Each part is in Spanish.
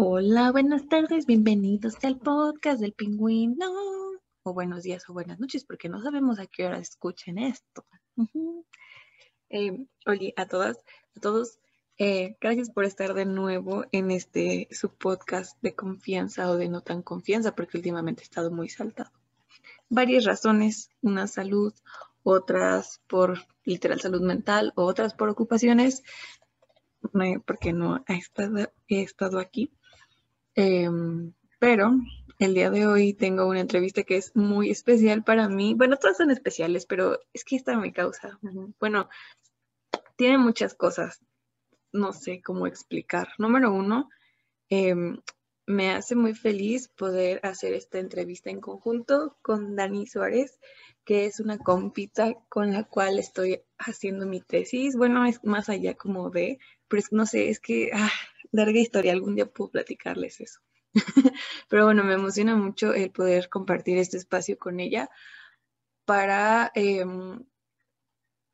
Hola, buenas tardes, bienvenidos al podcast del pingüino. O buenos días o buenas noches, porque no sabemos a qué hora escuchen esto. eh, a todas, a todos. Eh, gracias por estar de nuevo en este su podcast de confianza o de no tan confianza, porque últimamente he estado muy saltado. Varias razones, una salud, otras por literal salud mental, otras por ocupaciones, porque no he estado aquí. Em, pero el día de hoy tengo una entrevista que es muy especial para mí. Bueno, todas son especiales, pero es que esta me causa. Bueno, tiene muchas cosas. No sé cómo explicar. Número uno, em, me hace muy feliz poder hacer esta entrevista en conjunto con Dani Suárez, que es una compita con la cual estoy haciendo mi tesis. Bueno, es más allá como de, pero no sé, es que ah, larga historia, algún día puedo platicarles eso. Pero bueno, me emociona mucho el poder compartir este espacio con ella para em,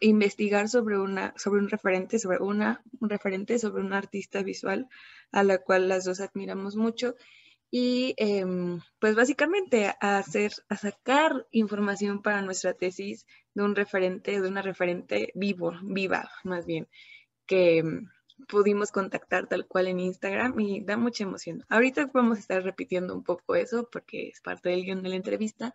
investigar sobre, una, sobre un referente, sobre una, un referente, sobre una artista visual a la cual las dos admiramos mucho y em, pues básicamente a hacer, a sacar información para nuestra tesis de un referente, de una referente vivo, viva más bien, que, em, pudimos contactar tal cual en Instagram y da mucha emoción. Ahorita vamos a estar repitiendo un poco eso porque es parte del guion de la entrevista,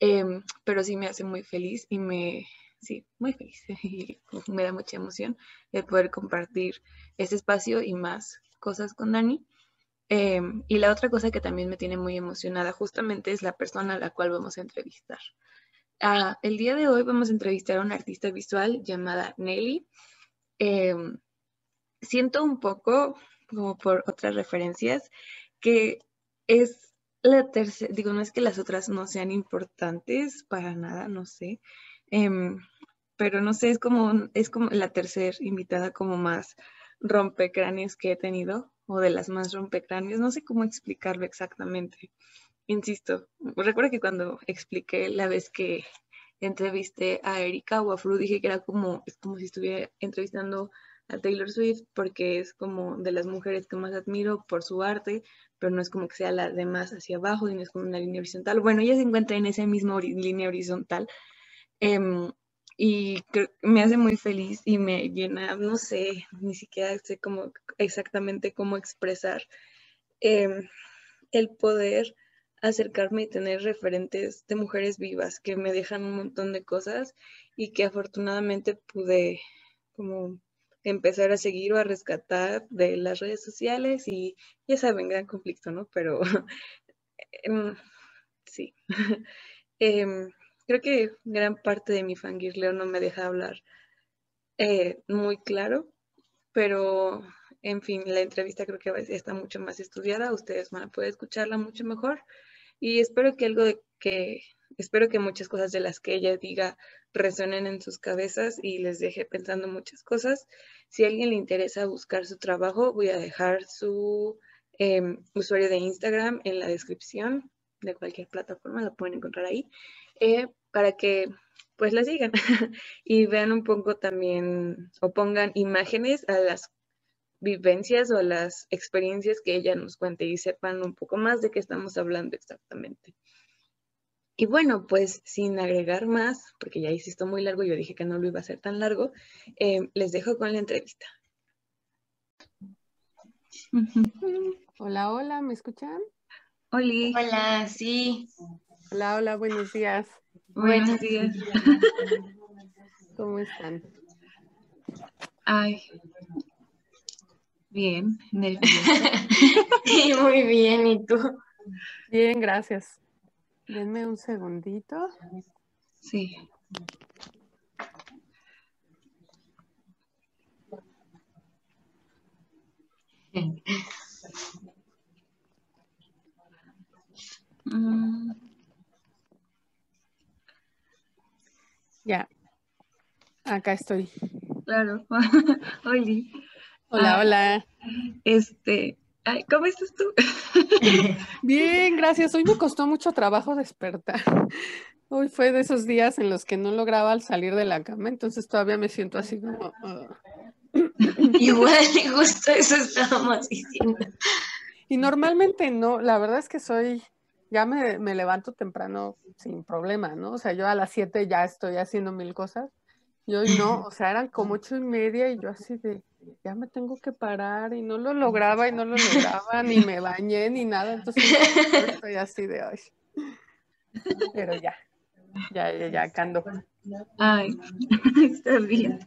em, pero sí me hace muy feliz y me, sí, muy feliz y me da mucha emoción de poder compartir ese espacio y más cosas con Dani. Em, y la otra cosa que también me tiene muy emocionada justamente es la persona a la cual vamos a entrevistar. Ah, el día de hoy vamos a entrevistar a una artista visual llamada Nelly. Em, siento un poco, como por otras referencias, que es la tercera, digo, no es que las otras no sean importantes para nada, no sé, em, pero no sé, es como, es como la tercera invitada como más rompecráneos que he tenido, o de las más rompecráneos, no sé cómo explicarlo exactamente. Insisto, recuerdo que cuando expliqué la vez que entrevisté a Erika o a Fru, dije que era como, es como si estuviera entrevistando a Taylor Swift porque es como de las mujeres que más admiro por su arte, pero no es como que sea la de más hacia abajo, no es como una línea horizontal. Bueno, ella se encuentra en esa misma línea horizontal em, y me hace muy feliz y me llena, no sé, ni siquiera sé cómo exactamente cómo expresar em, el poder acercarme y tener referentes de mujeres vivas que me dejan un montón de cosas y que afortunadamente pude como empezar a seguir o a rescatar de las redes sociales y ya saben, gran conflicto, ¿no? Pero em, sí. Em, creo que gran parte de mi fangirleo no me deja hablar eh, muy claro, pero en fin, la entrevista creo que está mucho más estudiada, ustedes van a poder escucharla mucho mejor y espero que algo de que espero que muchas cosas de las que ella diga resuenen en sus cabezas y les deje pensando muchas cosas. Si a alguien le interesa buscar su trabajo, voy a dejar su em, usuario de Instagram en la descripción de cualquier plataforma, lo pueden encontrar ahí, eh, para que pues la sigan y vean un poco también o pongan imágenes a las vivencias o a las experiencias que ella nos cuente y sepan un poco más de qué estamos hablando exactamente. Y bueno, pues sin agregar más, porque ya hice esto muy largo, yo dije que no lo iba a hacer tan largo, eh, les dejo con la entrevista. Hola, hola, ¿me escuchan? Hola. Hola, sí. Hola, hola, buenos días. Buenos días. ¿Cómo están? Ay, bien, sí, muy bien, ¿y tú? Bien, gracias. Denme un segundito. Sí. Ya. Acá estoy. Claro. Oli. Hola, hola. Este, ¿cómo estás tú? Bien, gracias. Hoy me costó mucho trabajo despertar. Hoy fue de esos días en los que no lograba salir de la cama, entonces todavía me siento así como... Uh. Igual, justo eso estábamos diciendo. Y normalmente no, la verdad es que soy, ya me, me levanto temprano sin problema, ¿no? O sea, yo a las 7 ya estoy haciendo mil cosas. Y hoy no, o sea, eran como ocho y media y yo así de, ya me tengo que parar y no lo lograba y no lo lograba, ni me bañé ni nada, entonces estoy así de hoy. Pero ya, ya, ya, ya, cando. Ay, está bien.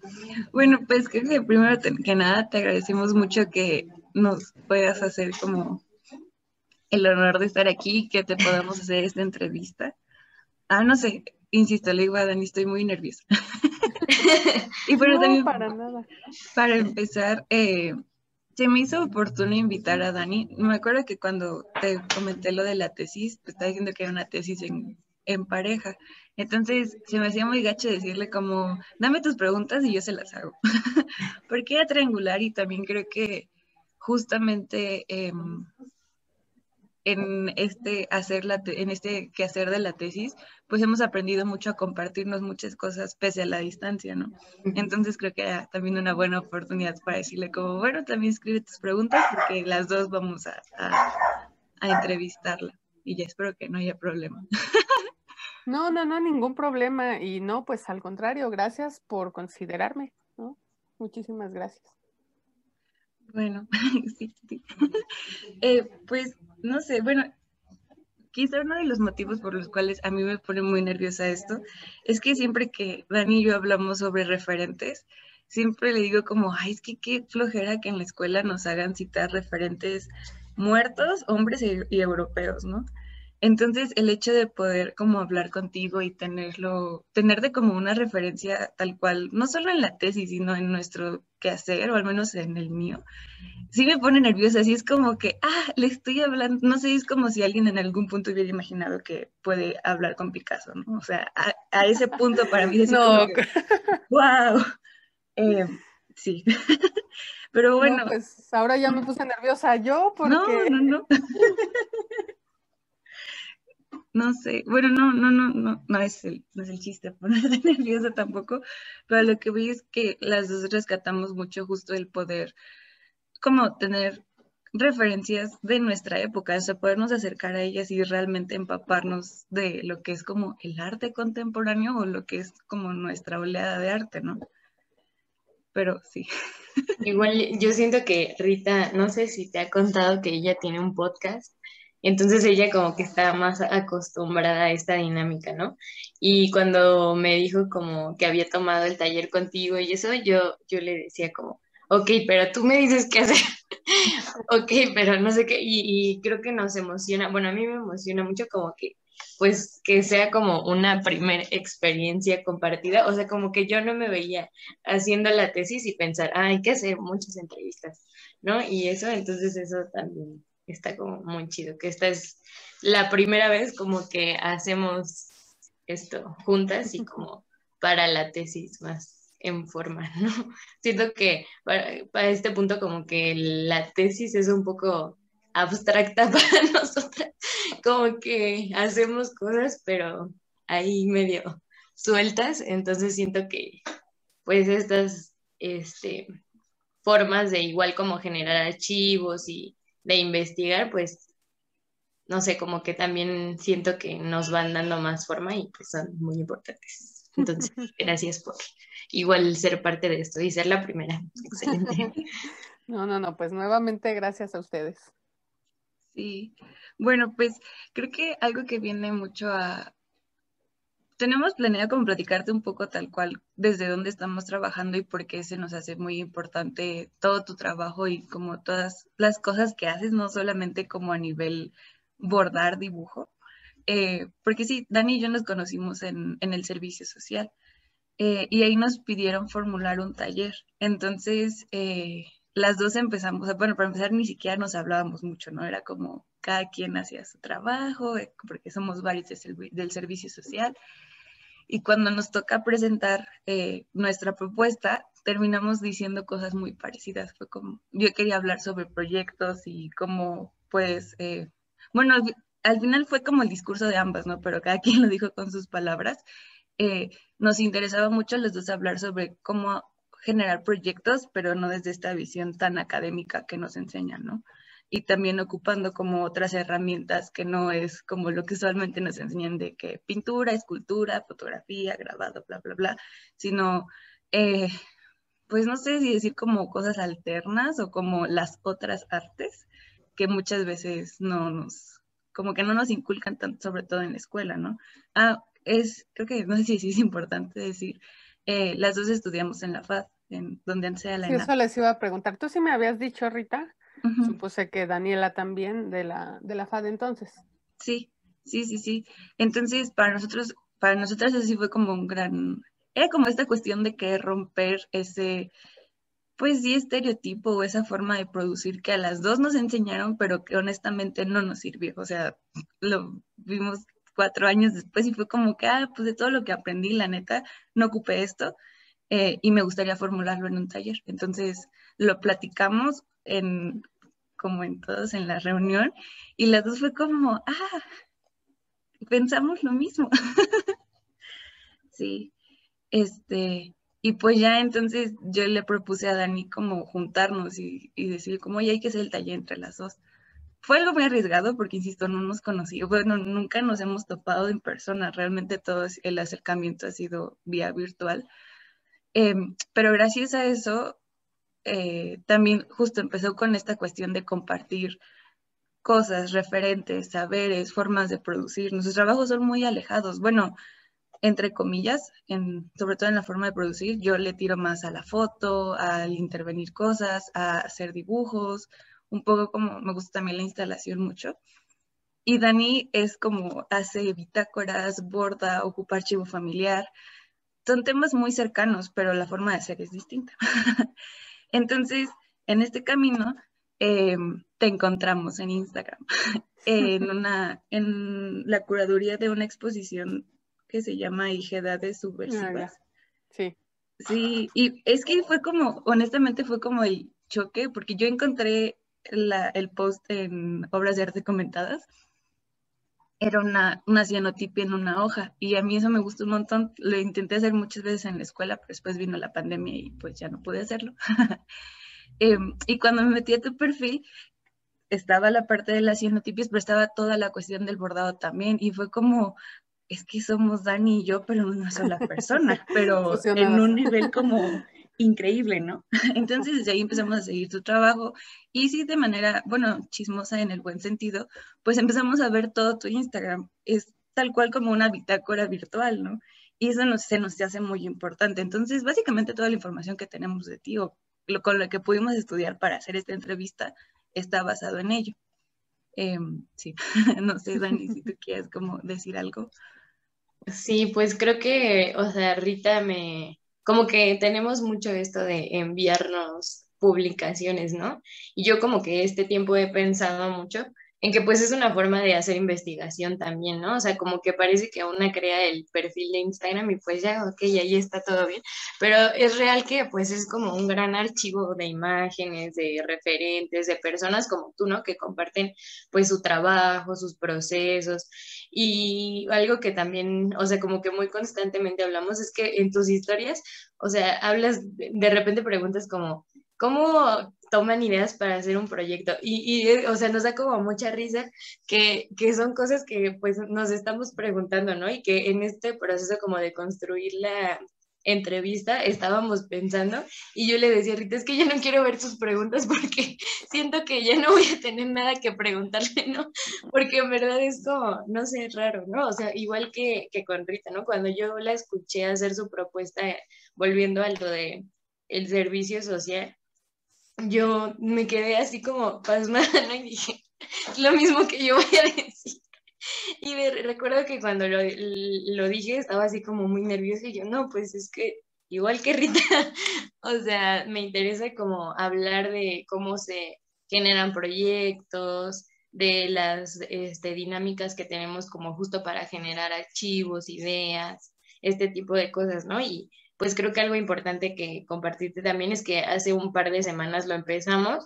Bueno, pues creo que primero que nada te agradecemos mucho que nos puedas hacer como el honor de estar aquí, que te podamos hacer esta entrevista. Ah, no sé, insisto, le digo a Dani, estoy muy nerviosa. y bueno, también para nada. Para empezar, eh, se me hizo oportuno invitar a Dani. Me acuerdo que cuando te comenté lo de la tesis, te estaba diciendo que era una tesis en, en pareja. Entonces se me hacía muy gacho decirle como, dame tus preguntas y yo se las hago. Porque era triangular y también creo que justamente eh, en este hacer la en este quehacer de la tesis, pues hemos aprendido mucho a compartirnos muchas cosas pese a la distancia, ¿no? Entonces creo que era también una buena oportunidad para decirle como, bueno, también escribe tus preguntas porque las dos vamos a, a, entrevistarla y ya espero que no haya problema. No, no, no, ningún problema. Y no, pues al contrario, gracias por considerarme, ¿no? Muchísimas gracias. Bueno, sí, sí. Eh, pues no sé, bueno, quizá uno de los motivos por los cuales a mí me pone muy nerviosa esto es que siempre que Dani y yo hablamos sobre referentes, siempre le digo como, ay, es que qué flojera que en la escuela nos hagan citar referentes muertos, hombres y, y europeos, ¿no? Entonces, el hecho de poder como hablar contigo y tenerlo, tener de como una referencia tal cual, no solo en la tesis, sino en nuestro quehacer, o al menos en el mío, sí me pone nerviosa, así es como que, ah, le estoy hablando, no sé, es como si alguien en algún punto hubiera imaginado que puede hablar con Picasso, ¿no? O sea, a, ese punto para mí es no. como wow, eh, sí. Pero bueno. pues ahora ya me puse nerviosa yo porque... No, no, no. no sé, bueno, no, no, no, no, no es el, no es el chiste ponerte nerviosa tampoco, pero lo que vi es que las dos rescatamos mucho justo el poder como tener referencias de nuestra época, o sea, podernos acercar a ellas y realmente empaparnos de lo que es como el arte contemporáneo o lo que es como nuestra oleada de arte, ¿no? Pero sí. Igual yo siento que Rita, no sé si te ha contado que ella tiene un podcast, entonces ella como que está más acostumbrada a esta dinámica, ¿no? Y cuando me dijo como que había tomado el taller contigo y eso, yo, yo le decía como, ok, pero tú me dices qué hacer, ok, pero no sé qué, y, creo que nos emociona, bueno, a mí me emociona mucho como que, pues, que sea como una primera experiencia compartida, o sea, como que yo no me veía haciendo la tesis y pensar, ah, hay que hacer muchas entrevistas, ¿no? Y eso, entonces eso también está como muy chido, que esta es la primera vez como que hacemos esto juntas y como para la tesis más en forma, ¿no? Siento que para, este punto como que la tesis es un poco abstracta para nosotras, como que hacemos cosas, pero ahí medio sueltas, entonces siento que pues estas este, formas de igual como generar archivos y de investigar, pues no sé, como que también siento que nos van dando más forma y pues son muy importantes. Entonces, gracias por igual ser parte de esto y ser la primera. Excelente. No, no, no, pues nuevamente gracias a ustedes. Sí, bueno, pues creo que algo que viene mucho a... Tenemos planeado como platicarte un poco tal cual desde dónde estamos trabajando y por qué se nos hace muy importante todo tu trabajo y como todas las cosas que haces, no solamente como a nivel bordar dibujo, eh, porque sí, Dani y yo nos conocimos en, en el servicio social eh, y ahí nos pidieron formular un taller. Entonces, eh, las dos empezamos, bueno, para empezar ni siquiera nos hablábamos mucho, ¿no? Era como cada quien hacía su trabajo, eh, porque somos varios del servicio social. Y cuando nos toca presentar nuestra propuesta, terminamos diciendo cosas muy parecidas. Fue como, yo quería hablar sobre proyectos y cómo, pues, bueno, al final fue como el discurso de ambas, ¿no? Pero cada quien lo dijo con sus palabras. Eh, nos interesaba mucho los dos hablar sobre cómo generar proyectos, pero no desde esta visión tan académica que nos enseñan, ¿no? y también ocupando como otras herramientas que no es como lo que usualmente nos enseñan de que pintura, escultura, fotografía, grabado, bla, bla, bla, sino, eh, pues no sé si decir como cosas alternas o como las otras artes que muchas veces no nos, como que no nos inculcan tanto, sobre todo en la escuela, ¿no? Ah, es, creo que, no sé si es importante decir, eh, las dos estudiamos en la FAD, en donde sea la sí, eso les iba a preguntar. Tú sí me habías dicho, Rita, Supuse que Daniela también de la, de la FAD entonces. Sí, sí, sí, sí. Entonces, para nosotros, para nosotras así fue como un gran, era como esta cuestión de que romper ese, pues sí, estereotipo o esa forma de producir que a las dos nos enseñaron, pero que honestamente no nos sirvió. O sea, lo vimos cuatro años después y fue como que, ah, pues de todo lo que aprendí, la neta, no ocupé esto eh, y me gustaría formularlo en un taller. Entonces, lo platicamos en, como en todos en la reunión, y las dos fue como, ah, pensamos lo mismo. sí, este, y pues ya entonces yo le propuse a Dani como juntarnos y, decir como, ya hay que hacer el taller entre las dos. Fue algo muy arriesgado porque, insisto, no nos conocí, bueno, nunca nos hemos topado en persona, realmente todo el acercamiento ha sido vía virtual. Em, pero gracias a eso eh, también justo empezó con esta cuestión de compartir cosas, referentes, saberes, formas de producir. Nuestros trabajos son muy alejados. Bueno, entre comillas, en, sobre todo en la forma de producir, yo le tiro más a la foto, al intervenir cosas, a hacer dibujos, un poco como me gusta también la instalación mucho. Y Dani es como hace bitácoras, borda, ocupa archivo familiar. Son temas muy cercanos, pero la forma de hacer es distinta. Entonces, en este camino, eh, te encontramos en Instagram, en, una, en la curaduría de una exposición que se llama Hijedades Subversivas. Ah, sí. Sí, y es que fue como, honestamente fue como el choque, porque yo encontré el post en Obras de Arte Comentadas, era una, una cianotipia en una hoja, y a mí eso me gustó un montón, lo intenté hacer muchas veces en la escuela, pero después vino la pandemia y pues ya no pude hacerlo. Em, y cuando me metí a tu perfil, estaba la parte de las cianotipias, pero estaba toda la cuestión del bordado también, y fue como, es que somos Dani y yo, pero una sola persona, pero en un nivel como increíble, ¿no? Entonces desde ahí empezamos a seguir tu trabajo y sí de manera, bueno, chismosa en el buen sentido, pues empezamos a ver todo tu Instagram. Es tal cual como una bitácora virtual, ¿no? Y eso nos, se nos hace muy importante. Entonces, básicamente toda la información que tenemos de ti o lo, con lo que pudimos estudiar para hacer esta entrevista está basado en ello. Em, sí, no sé, Dani, si tú quieres como decir algo. Sí, pues creo que, o sea, Rita me, como que tenemos mucho esto de enviarnos publicaciones, ¿no? Y yo como que este tiempo he pensado mucho en que pues es una forma de hacer investigación también, ¿no? O sea, como que parece que una crea el perfil de Instagram y pues ya, ok, ahí está todo bien, pero es real que pues es como un gran archivo de imágenes, de referentes, de personas como tú, ¿no? Que comparten pues su trabajo, sus procesos y algo que también, o sea, como que muy constantemente hablamos es que en tus historias, o sea, hablas, de repente preguntas como, ¿cómo toman ideas para hacer un proyecto. Y, y, o sea, nos da como mucha risa que, que, son cosas que pues nos estamos preguntando, ¿no? Y que en este proceso como de construir la entrevista estábamos pensando y yo le decía, Rita, es que yo no quiero ver sus preguntas porque siento que ya no voy a tener nada que preguntarle, ¿no? Porque en verdad es como, no sé, raro, ¿no? O sea, igual que, que con Rita, ¿no? Cuando yo la escuché hacer su propuesta, volviendo a lo de el servicio social, yo me quedé así como pasmada. Y dije, lo mismo que yo voy a decir. Y recuerdo que cuando lo, lo, dije estaba así como muy nerviosa y yo, no, pues es que igual que Rita, o sea, me interesa como hablar de cómo se generan proyectos, de las este, dinámicas que tenemos como justo para generar archivos, ideas, este tipo de cosas, ¿no? Y pues creo que algo importante que compartirte también es que hace un par de semanas lo empezamos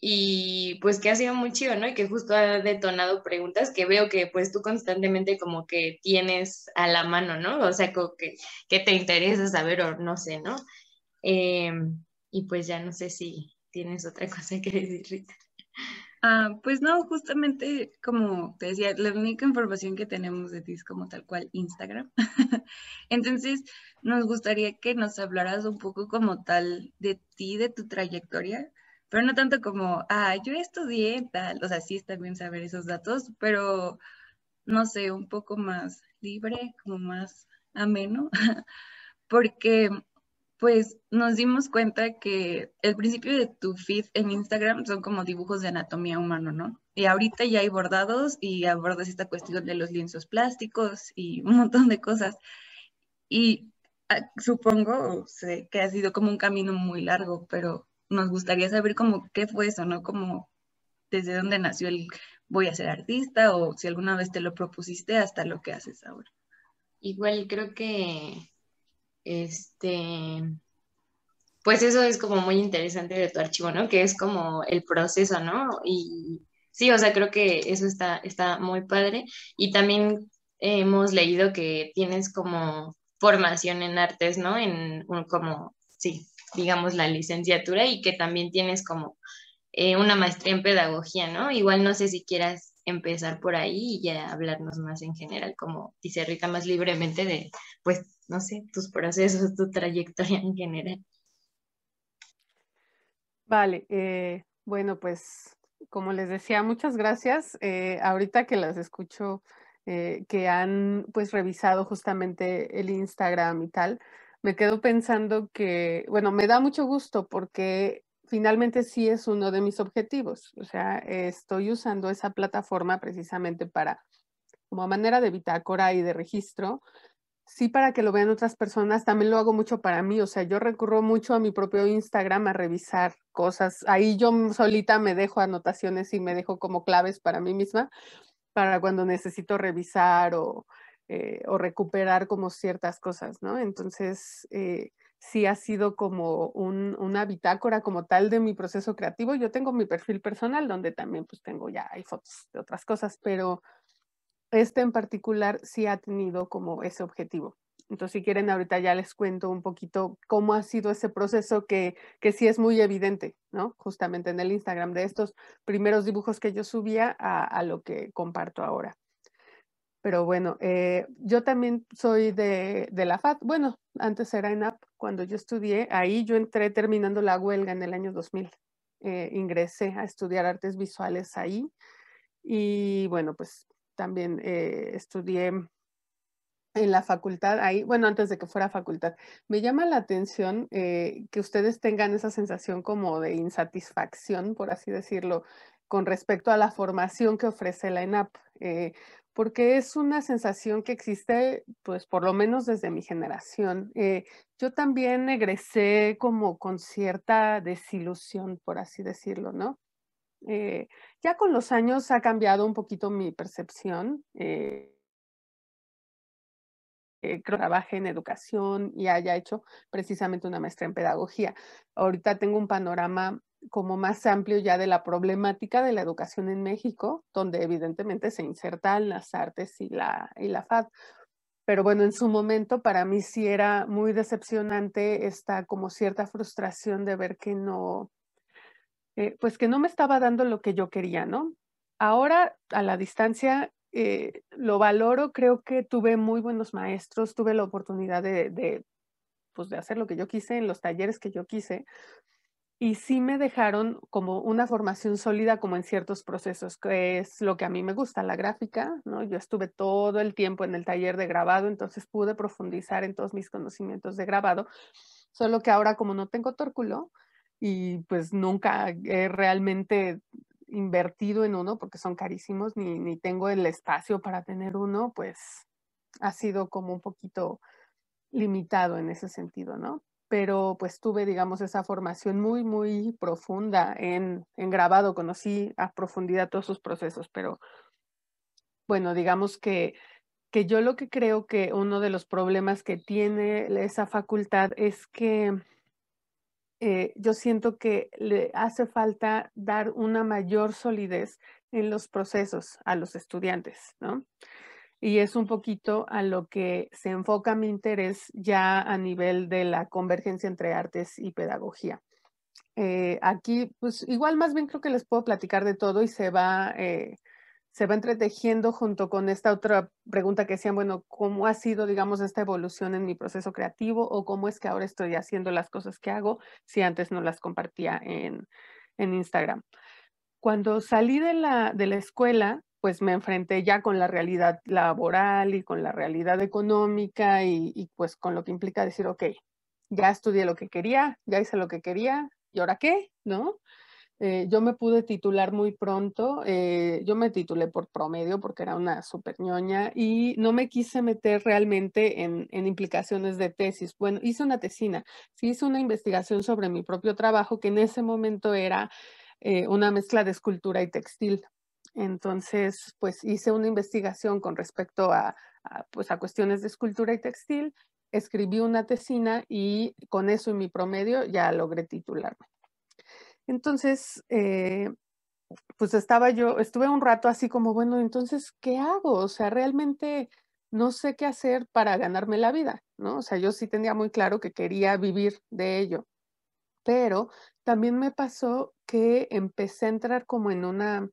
y pues que ha sido muy chido, ¿no? Y que justo ha detonado preguntas que veo que pues tú constantemente como que tienes a la mano, ¿no? O sea, como que, que te interesa saber o no sé, ¿no? Em, y pues ya no sé si tienes otra cosa que decir, Rita. Ah, pues no, justamente como te decía, la única información que tenemos de ti es como tal cual Instagram. Entonces, nos gustaría que nos hablaras un poco como tal de ti, de tu trayectoria, pero no tanto como, ah, yo estudié tal, o sea, sí está bien saber esos datos, pero no sé, un poco más libre, como más ameno, porque pues nos dimos cuenta que el principio de tu feed en Instagram son como dibujos de anatomía humana, ¿no? Y ahorita ya hay bordados y abordas esta cuestión de los lienzos plásticos y un montón de cosas. Y ah, supongo sé, que ha sido como un camino muy largo, pero nos gustaría saber cómo qué fue eso, ¿no? Como desde dónde nació el voy a ser artista o si alguna vez te lo propusiste hasta lo que haces ahora. Igual creo que este, pues eso es como muy interesante de tu archivo, ¿no? Que es como el proceso, ¿no? Y sí, o sea, creo que eso está, está muy padre. Y también hemos leído que tienes como formación en artes, ¿no? En un, como, sí, digamos la licenciatura y que también tienes como eh, una maestría en pedagogía, ¿no? Igual no sé si quieras empezar por ahí y ya hablarnos más en general, como dice Rita, más libremente de, pues, no sé, tus procesos, tu trayectoria en general. Vale, eh, bueno, pues como les decía, muchas gracias. Eh, ahorita que las escucho, eh, que han pues revisado justamente el Instagram y tal, me quedo pensando que, bueno, me da mucho gusto porque finalmente sí es uno de mis objetivos. O sea, estoy usando esa plataforma precisamente para, como manera de bitácora y de registro, sí para que lo vean otras personas, también lo hago mucho para mí, o sea, yo recurro mucho a mi propio Instagram a revisar cosas, ahí yo solita me dejo anotaciones y me dejo como claves para mí misma, para cuando necesito revisar o, eh, recuperar como ciertas cosas, ¿no? Entonces, eh, sí ha sido como una bitácora como tal de mi proceso creativo. Yo tengo mi perfil personal donde también pues tengo ya, hay fotos de otras cosas, pero este en particular sí ha tenido como ese objetivo. Entonces, si quieren, ahorita ya les cuento un poquito cómo ha sido ese proceso que, que sí es muy evidente, ¿no? Justamente en el Instagram de estos primeros dibujos que yo subía a lo que comparto ahora. Pero bueno, eh, yo también soy de, la FAD. Bueno, antes era en AP, cuando yo estudié, ahí yo entré terminando la huelga en el año 2000. Eh, ingresé a estudiar artes visuales ahí y bueno, pues también eh, estudié en la facultad, ahí, bueno, antes de que fuera facultad. Me llama la atención que ustedes tengan esa sensación como de insatisfacción, por así decirlo, con respecto a la formación que ofrece la ENAP porque es una sensación que existe, pues por lo menos desde mi generación. Eh, yo también egresé como con cierta desilusión, por así decirlo, ¿no? Eh, ya con los años ha cambiado un poquito mi percepción. Eh, creo que trabaje en educación y haya hecho precisamente una maestría en pedagogía. Ahorita tengo un panorama como más amplio ya de la problemática de la educación en México, donde evidentemente se insertan las artes y la, y la FAD. Pero bueno, en su momento para mí sí era muy decepcionante esta como cierta frustración de ver que no, eh, pues que no me estaba dando lo que yo quería, ¿no? Ahora a la distancia eh, lo valoro, creo que tuve muy buenos maestros, tuve la oportunidad de, pues de hacer lo que yo quise en los talleres que yo quise, y sí me dejaron como una formación sólida como en ciertos procesos, que es lo que a mí me gusta, la gráfica, ¿no? Yo estuve todo el tiempo en el taller de grabado, entonces pude profundizar en todos mis conocimientos de grabado, solo que ahora como no tengo tórculo y pues nunca he realmente invertido en uno porque son carísimos, ni, ni tengo el espacio para tener uno, pues ha sido como un poquito limitado en ese sentido, ¿no? pero pues tuve, digamos, esa formación muy, muy profunda en, en grabado, conocí a profundidad todos sus procesos, pero bueno, digamos que, que yo lo que creo que uno de los problemas que tiene esa facultad es que eh, yo siento que le hace falta dar una mayor solidez en los procesos a los estudiantes, ¿no? y es un poquito a lo que se enfoca mi interés ya a nivel de la convergencia entre artes y pedagogía. Eh, aquí, pues igual más bien creo que les puedo platicar de todo y se va, eh, se va entretejiendo junto con esta otra pregunta que decían, bueno, ¿cómo ha sido, digamos, esta evolución en mi proceso creativo o cómo es que ahora estoy haciendo las cosas que hago si antes no las compartía en, en Instagram? Cuando salí de la, de la escuela, pues me enfrenté ya con la realidad laboral y con la realidad económica y, y pues con lo que implica decir, ok, ya estudié lo que quería, ya hice lo que quería, ¿y ahora qué? ¿No? Eh, yo me pude titular muy pronto, eh, yo me titulé por promedio porque era una super ñoña y no me quise meter realmente en, en, implicaciones de tesis. Bueno, hice una tesina, hice una investigación sobre mi propio trabajo que en ese momento era eh, una mezcla de escultura y textil. Entonces, pues hice una investigación con respecto a, a, pues, a cuestiones de escultura y textil escribí una tesina y con eso y mi promedio ya logré titularme. Entonces, eh, pues estaba yo, estuve un rato así como, bueno, entonces, ¿qué hago? O sea, realmente no sé qué hacer para ganarme la vida, ¿no? O sea, yo sí tenía muy claro que quería vivir de ello, pero también me pasó que empecé a entrar como en una,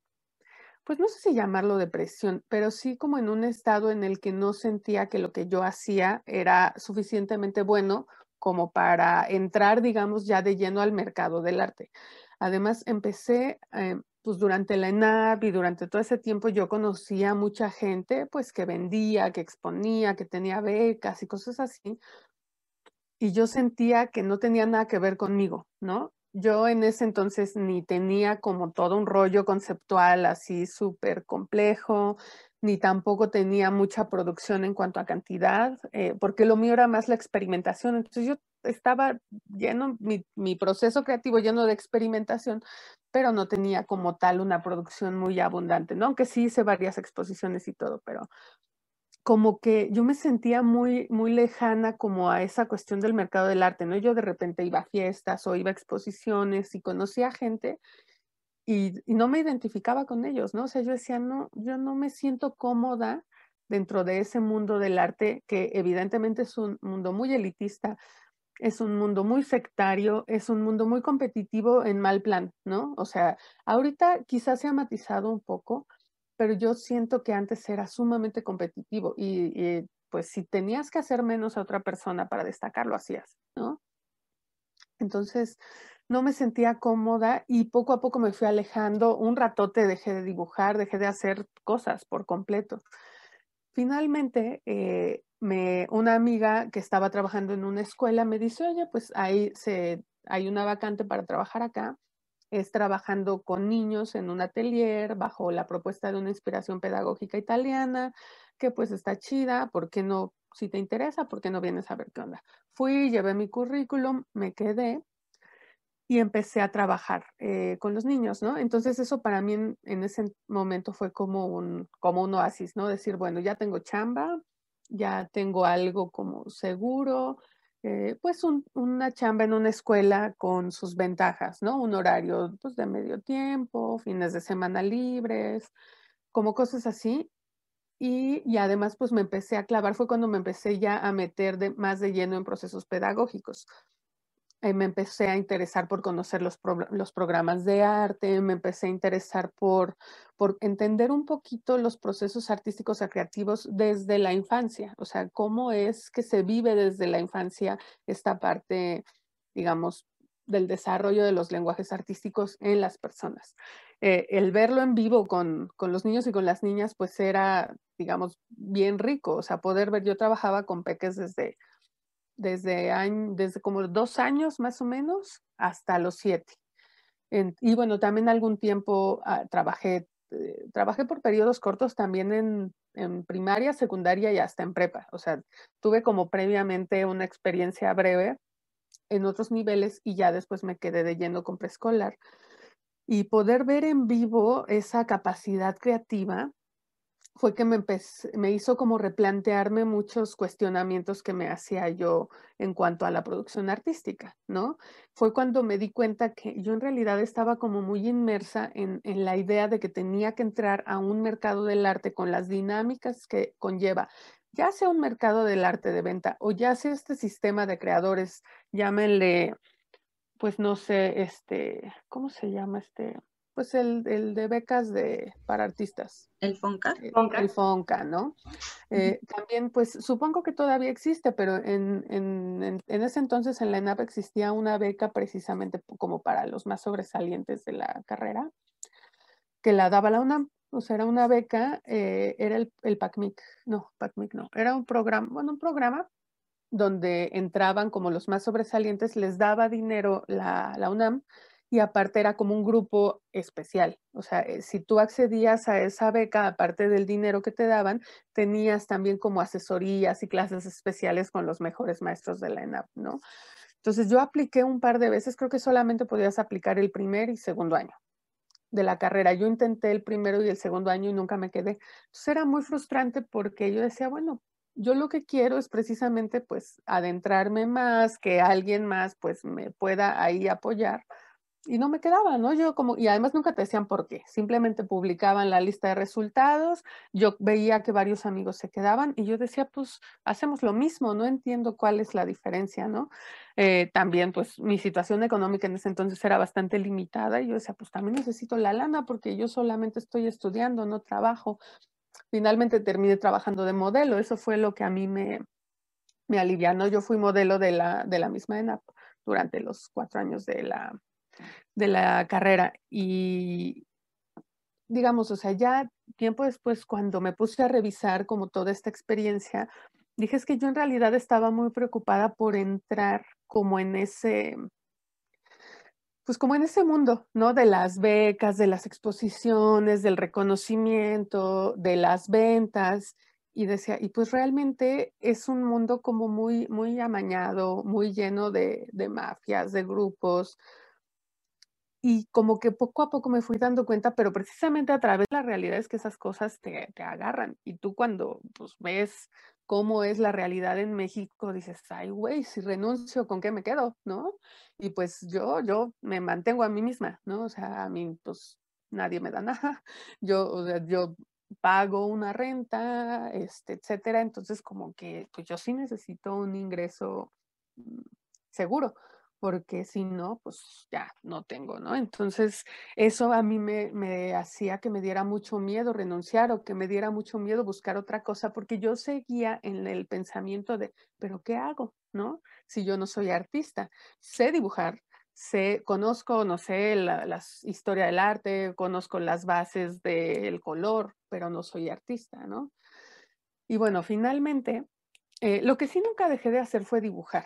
pues no sé si llamarlo depresión, pero sí como en un estado en el que no sentía que lo que yo hacía era suficientemente bueno como para entrar, digamos, ya de lleno al mercado del arte. Además, empecé, eh, pues durante la ENAP y durante todo ese tiempo yo conocía mucha gente, pues que vendía, que exponía, que tenía becas y cosas así. Y yo sentía que no tenía nada que ver conmigo, ¿no? Yo en ese entonces ni tenía como todo un rollo conceptual así súper complejo, ni tampoco tenía mucha producción en cuanto a cantidad, eh, porque lo mío era más la experimentación. Entonces yo estaba lleno, mi, mi, proceso creativo lleno de experimentación, pero no tenía como tal una producción muy abundante, ¿no? Aunque sí hice varias exposiciones y todo, pero como que yo me sentía muy, muy lejana como a esa cuestión del mercado del arte, ¿no? Yo de repente iba a fiestas o iba a exposiciones y conocía gente y, y, no me identificaba con ellos, ¿no? O sea, yo decía, no, yo no me siento cómoda dentro de ese mundo del arte que evidentemente es un mundo muy elitista, es un mundo muy sectario, es un mundo muy competitivo en mal plan, ¿no? O sea, ahorita quizás se ha matizado un poco, pero yo siento que antes era sumamente competitivo y, pues si tenías que hacer menos a otra persona para destacar, lo hacías, ¿no? Entonces, no me sentía cómoda y poco a poco me fui alejando. Un ratote dejé de dibujar, dejé de hacer cosas por completo. Finalmente, eh, me, una amiga que estaba trabajando en una escuela me dice, oye, pues ahí hay una vacante para trabajar acá es trabajando con niños en un atelier bajo la propuesta de una inspiración pedagógica italiana, que pues está chida, ¿por qué no? Si te interesa, ¿por qué no vienes a ver qué onda? Fui, llevé mi currículum, me quedé y empecé a trabajar eh, con los niños, ¿no? Entonces eso para mí en, en, ese momento fue como un, como un oasis, ¿no? Decir, bueno, ya tengo chamba, ya tengo algo como seguro, eh, pues un, una chamba en una escuela con sus ventajas, ¿no? Un horario pues, de medio tiempo, fines de semana libres, como cosas así. Y, y, además pues me empecé a clavar, fue cuando me empecé ya a meter de, más de lleno en procesos pedagógicos. Me empecé a interesar por conocer los, los, programas de arte, me empecé a interesar por, por entender un poquito los procesos artísticos o creativos desde la infancia, o sea, cómo es que se vive desde la infancia esta parte, digamos, del desarrollo de los lenguajes artísticos en las personas. Eh, el verlo en vivo con, con, los niños y con las niñas, pues era, digamos, bien rico, o sea, poder ver, yo trabajaba con peques desde desde, desde como dos años más o menos hasta los siete. En, y bueno, también algún tiempo uh, trabajé, eh, trabajé por periodos cortos también en, en, primaria, secundaria y hasta en prepa. O sea, tuve como previamente una experiencia breve en otros niveles y ya después me quedé de lleno con preescolar. Y poder ver en vivo esa capacidad creativa fue que me, me hizo como replantearme muchos cuestionamientos que me hacía yo en cuanto a la producción artística, ¿no? Fue cuando me di cuenta que yo en realidad estaba como muy inmersa en, en la idea de que tenía que entrar a un mercado del arte con las dinámicas que conlleva ya sea un mercado del arte de venta o ya sea este sistema de creadores, llámenle pues no sé, este, ¿cómo se llama este? Pues el, el de becas de, para artistas. El FONCA. Eh, el FONCA, ¿no? Eh, también, pues supongo que todavía existe, pero en, en, en, ese entonces en la ENAP existía una beca precisamente como para los más sobresalientes de la carrera, que la daba la UNAM. O sea, era una beca, eh, era el, el PACMIC, no, PACMIC no, era un programa, bueno, un programa donde entraban como los más sobresalientes, les daba dinero la, la UNAM y aparte era como un grupo especial. O sea, eh, si tú accedías a esa beca, aparte del dinero que te daban, tenías también como asesorías y clases especiales con los mejores maestros de la ENAP, ¿no? Entonces yo apliqué un par de veces, creo que solamente podías aplicar el primer y segundo año de la carrera. Yo intenté el primero y el segundo año y nunca me quedé. Entonces era muy frustrante porque yo decía, bueno, yo lo que quiero es precisamente pues adentrarme más, que alguien más pues me pueda ahí apoyar. Y no me quedaba, ¿no? Yo como, y además nunca te decían por qué, simplemente publicaban la lista de resultados, yo veía que varios amigos se quedaban y yo decía, pues hacemos lo mismo, no entiendo cuál es la diferencia, ¿no? Eh, también pues mi situación económica en ese entonces era bastante limitada y yo decía, pues también necesito la lana porque yo solamente estoy estudiando, no trabajo finalmente terminé trabajando de modelo. Eso fue lo que a mí me, me alivianó. Yo fui modelo de la, de la misma ENAP durante los cuatro años de la, de la carrera. Y digamos, o sea, ya tiempo después, cuando me puse a revisar como toda esta experiencia, dije es que yo en realidad estaba muy preocupada por entrar como en ese, pues como en ese mundo, ¿no? De las becas, de las exposiciones, del reconocimiento, de las ventas. Y decía, y pues realmente es un mundo como muy, muy amañado, muy lleno de, de mafias, de grupos. Y como que poco a poco me fui dando cuenta, pero precisamente a través de la realidad es que esas cosas te, te agarran. Y tú cuando pues, ves cómo es la realidad en México, dices, ay, güey, si renuncio, ¿con qué me quedo? ¿No? Y pues yo, yo me mantengo a mí misma, ¿no? O sea, a mí, pues nadie me da nada. Yo, o sea, yo pago una renta, este, etcétera. Entonces, como que, pues yo sí necesito un ingreso mm, seguro porque si no, pues ya no tengo, ¿no? Entonces, eso a mí me, me, hacía que me diera mucho miedo renunciar o que me diera mucho miedo buscar otra cosa, porque yo seguía en el pensamiento de, pero ¿qué hago? ¿No? Si yo no soy artista, sé dibujar, sé, conozco, no sé, la, historia del arte, conozco las bases del color, pero no soy artista, ¿no? Y bueno, finalmente, eh, lo que sí nunca dejé de hacer fue dibujar.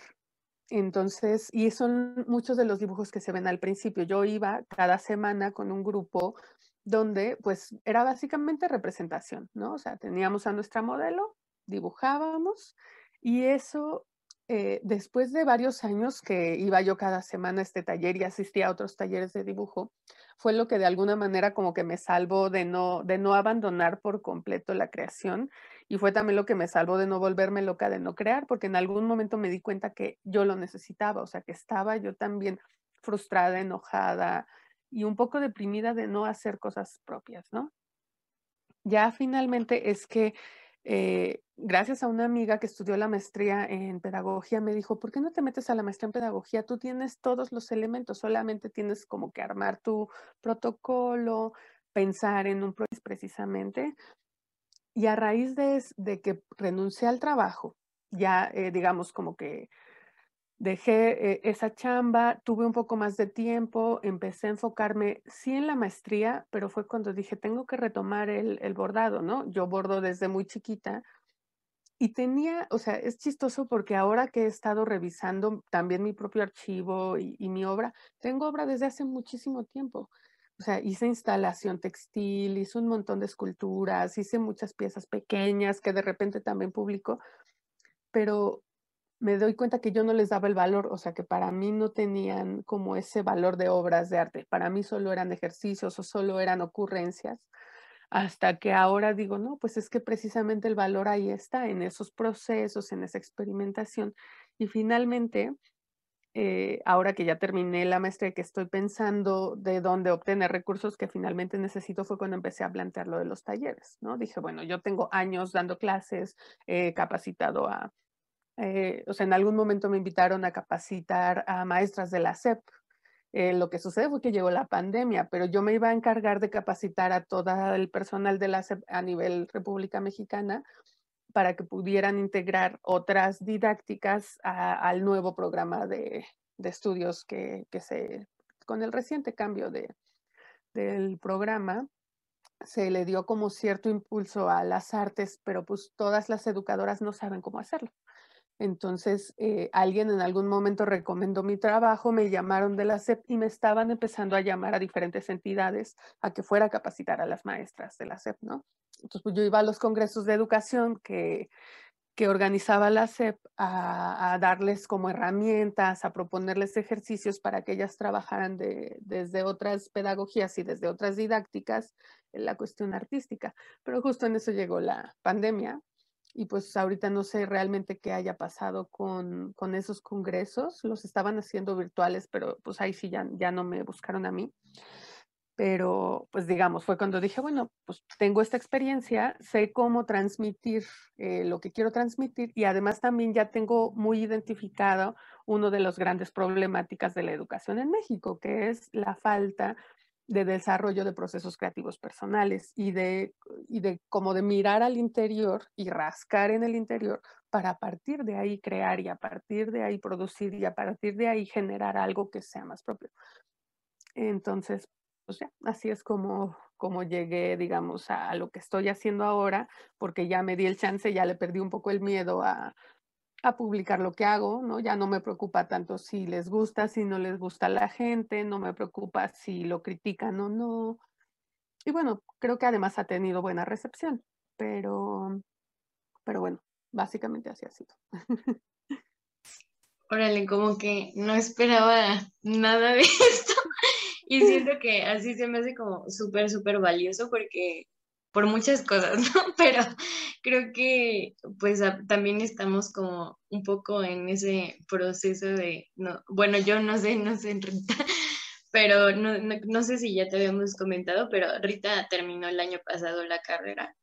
Entonces, y son muchos de los dibujos que se ven al principio. Yo iba cada semana con un grupo donde pues era básicamente representación, ¿no? O sea, teníamos a nuestra modelo, dibujábamos y eso eh, después de varios años que iba yo cada semana a este taller y asistía a otros talleres de dibujo, fue lo que de alguna manera como que me salvó de no, de no abandonar por completo la creación y fue también lo que me salvó de no volverme loca de no crear, porque en algún momento me di cuenta que yo lo necesitaba, o sea, que estaba yo también frustrada, enojada y un poco deprimida de no hacer cosas propias, ¿no? Ya finalmente es que eh, gracias a una amiga que estudió la maestría en pedagogía, me dijo, ¿por qué no te metes a la maestría en pedagogía? Tú tienes todos los elementos, solamente tienes como que armar tu protocolo, pensar en un proceso precisamente. Y a raíz de, que renuncié al trabajo, ya eh, digamos como que dejé eh, esa chamba, tuve un poco más de tiempo, empecé a enfocarme, sí en la maestría, pero fue cuando dije, tengo que retomar el, bordado, ¿no? Yo bordo desde muy chiquita y tenía, o sea, es chistoso porque ahora que he estado revisando también mi propio archivo y mi obra, tengo obra desde hace muchísimo tiempo. O sea, hice instalación textil, hice un montón de esculturas, hice muchas piezas pequeñas que de repente también publico, pero me doy cuenta que yo no les daba el valor, o sea, que para mí no tenían como ese valor de obras de arte, para mí solo eran ejercicios o solo eran ocurrencias, hasta que ahora digo, no, pues es que precisamente el valor ahí está, en esos procesos, en esa experimentación. Y finalmente, eh, ahora que ya terminé la maestría, que estoy pensando de dónde obtener recursos que finalmente necesito, fue cuando empecé a plantear lo de los talleres, ¿no? Dije, bueno, yo tengo años dando clases, he capacitado a eh, o sea, en algún momento me invitaron a capacitar a maestras de la SEP Eh, lo que sucede fue que llegó la pandemia, pero yo me iba a encargar de capacitar a todo el personal de la SEP a nivel República Mexicana para que pudieran integrar otras didácticas al nuevo programa de, estudios que, se, con el reciente cambio de, del programa, se le dio como cierto impulso a las artes, pero pues todas las educadoras no saben cómo hacerlo. Entonces, eh, alguien en algún momento recomendó mi trabajo, me llamaron de la SEP y me estaban empezando a llamar a diferentes entidades a que fuera a capacitar a las maestras de la SEP, ¿no? Entonces, pues yo iba a los congresos de educación que, que organizaba la SEP a, a, darles como herramientas, a proponerles ejercicios para que ellas trabajaran de, desde otras pedagogías y desde otras didácticas en la cuestión artística. Pero justo en eso llegó la pandemia y pues ahorita no sé realmente qué haya pasado con, con esos congresos. Los estaban haciendo virtuales, pero pues ahí sí ya, ya no me buscaron a mí pero pues digamos, fue cuando dije, bueno, pues tengo esta experiencia, sé cómo transmitir eh, lo que quiero transmitir y además también ya tengo muy identificado uno de los grandes problemáticas de la educación en México, que es la falta de desarrollo de procesos creativos personales y de, y de como de mirar al interior y rascar en el interior para a partir de ahí crear y a partir de ahí producir y a partir de ahí generar algo que sea más propio. Entonces, pues ya, así es como, como llegué, digamos, a, lo que estoy haciendo ahora, porque ya me di el chance, ya le perdí un poco el miedo a, a publicar lo que hago, ¿no? Ya no me preocupa tanto si les gusta, si no les gusta la gente, no me preocupa si lo critican o no. Y bueno, creo que además ha tenido buena recepción, pero, pero bueno, básicamente así ha sido. Órale, como que no esperaba nada de esto. Y siento que así se me hace como súper, súper valioso porque por muchas cosas, ¿no? Pero creo que pues también estamos como un poco en ese proceso de, no, bueno, yo no sé, no sé, Rita, pero no, no, no sé si ya te habíamos comentado, pero Rita terminó el año pasado la carrera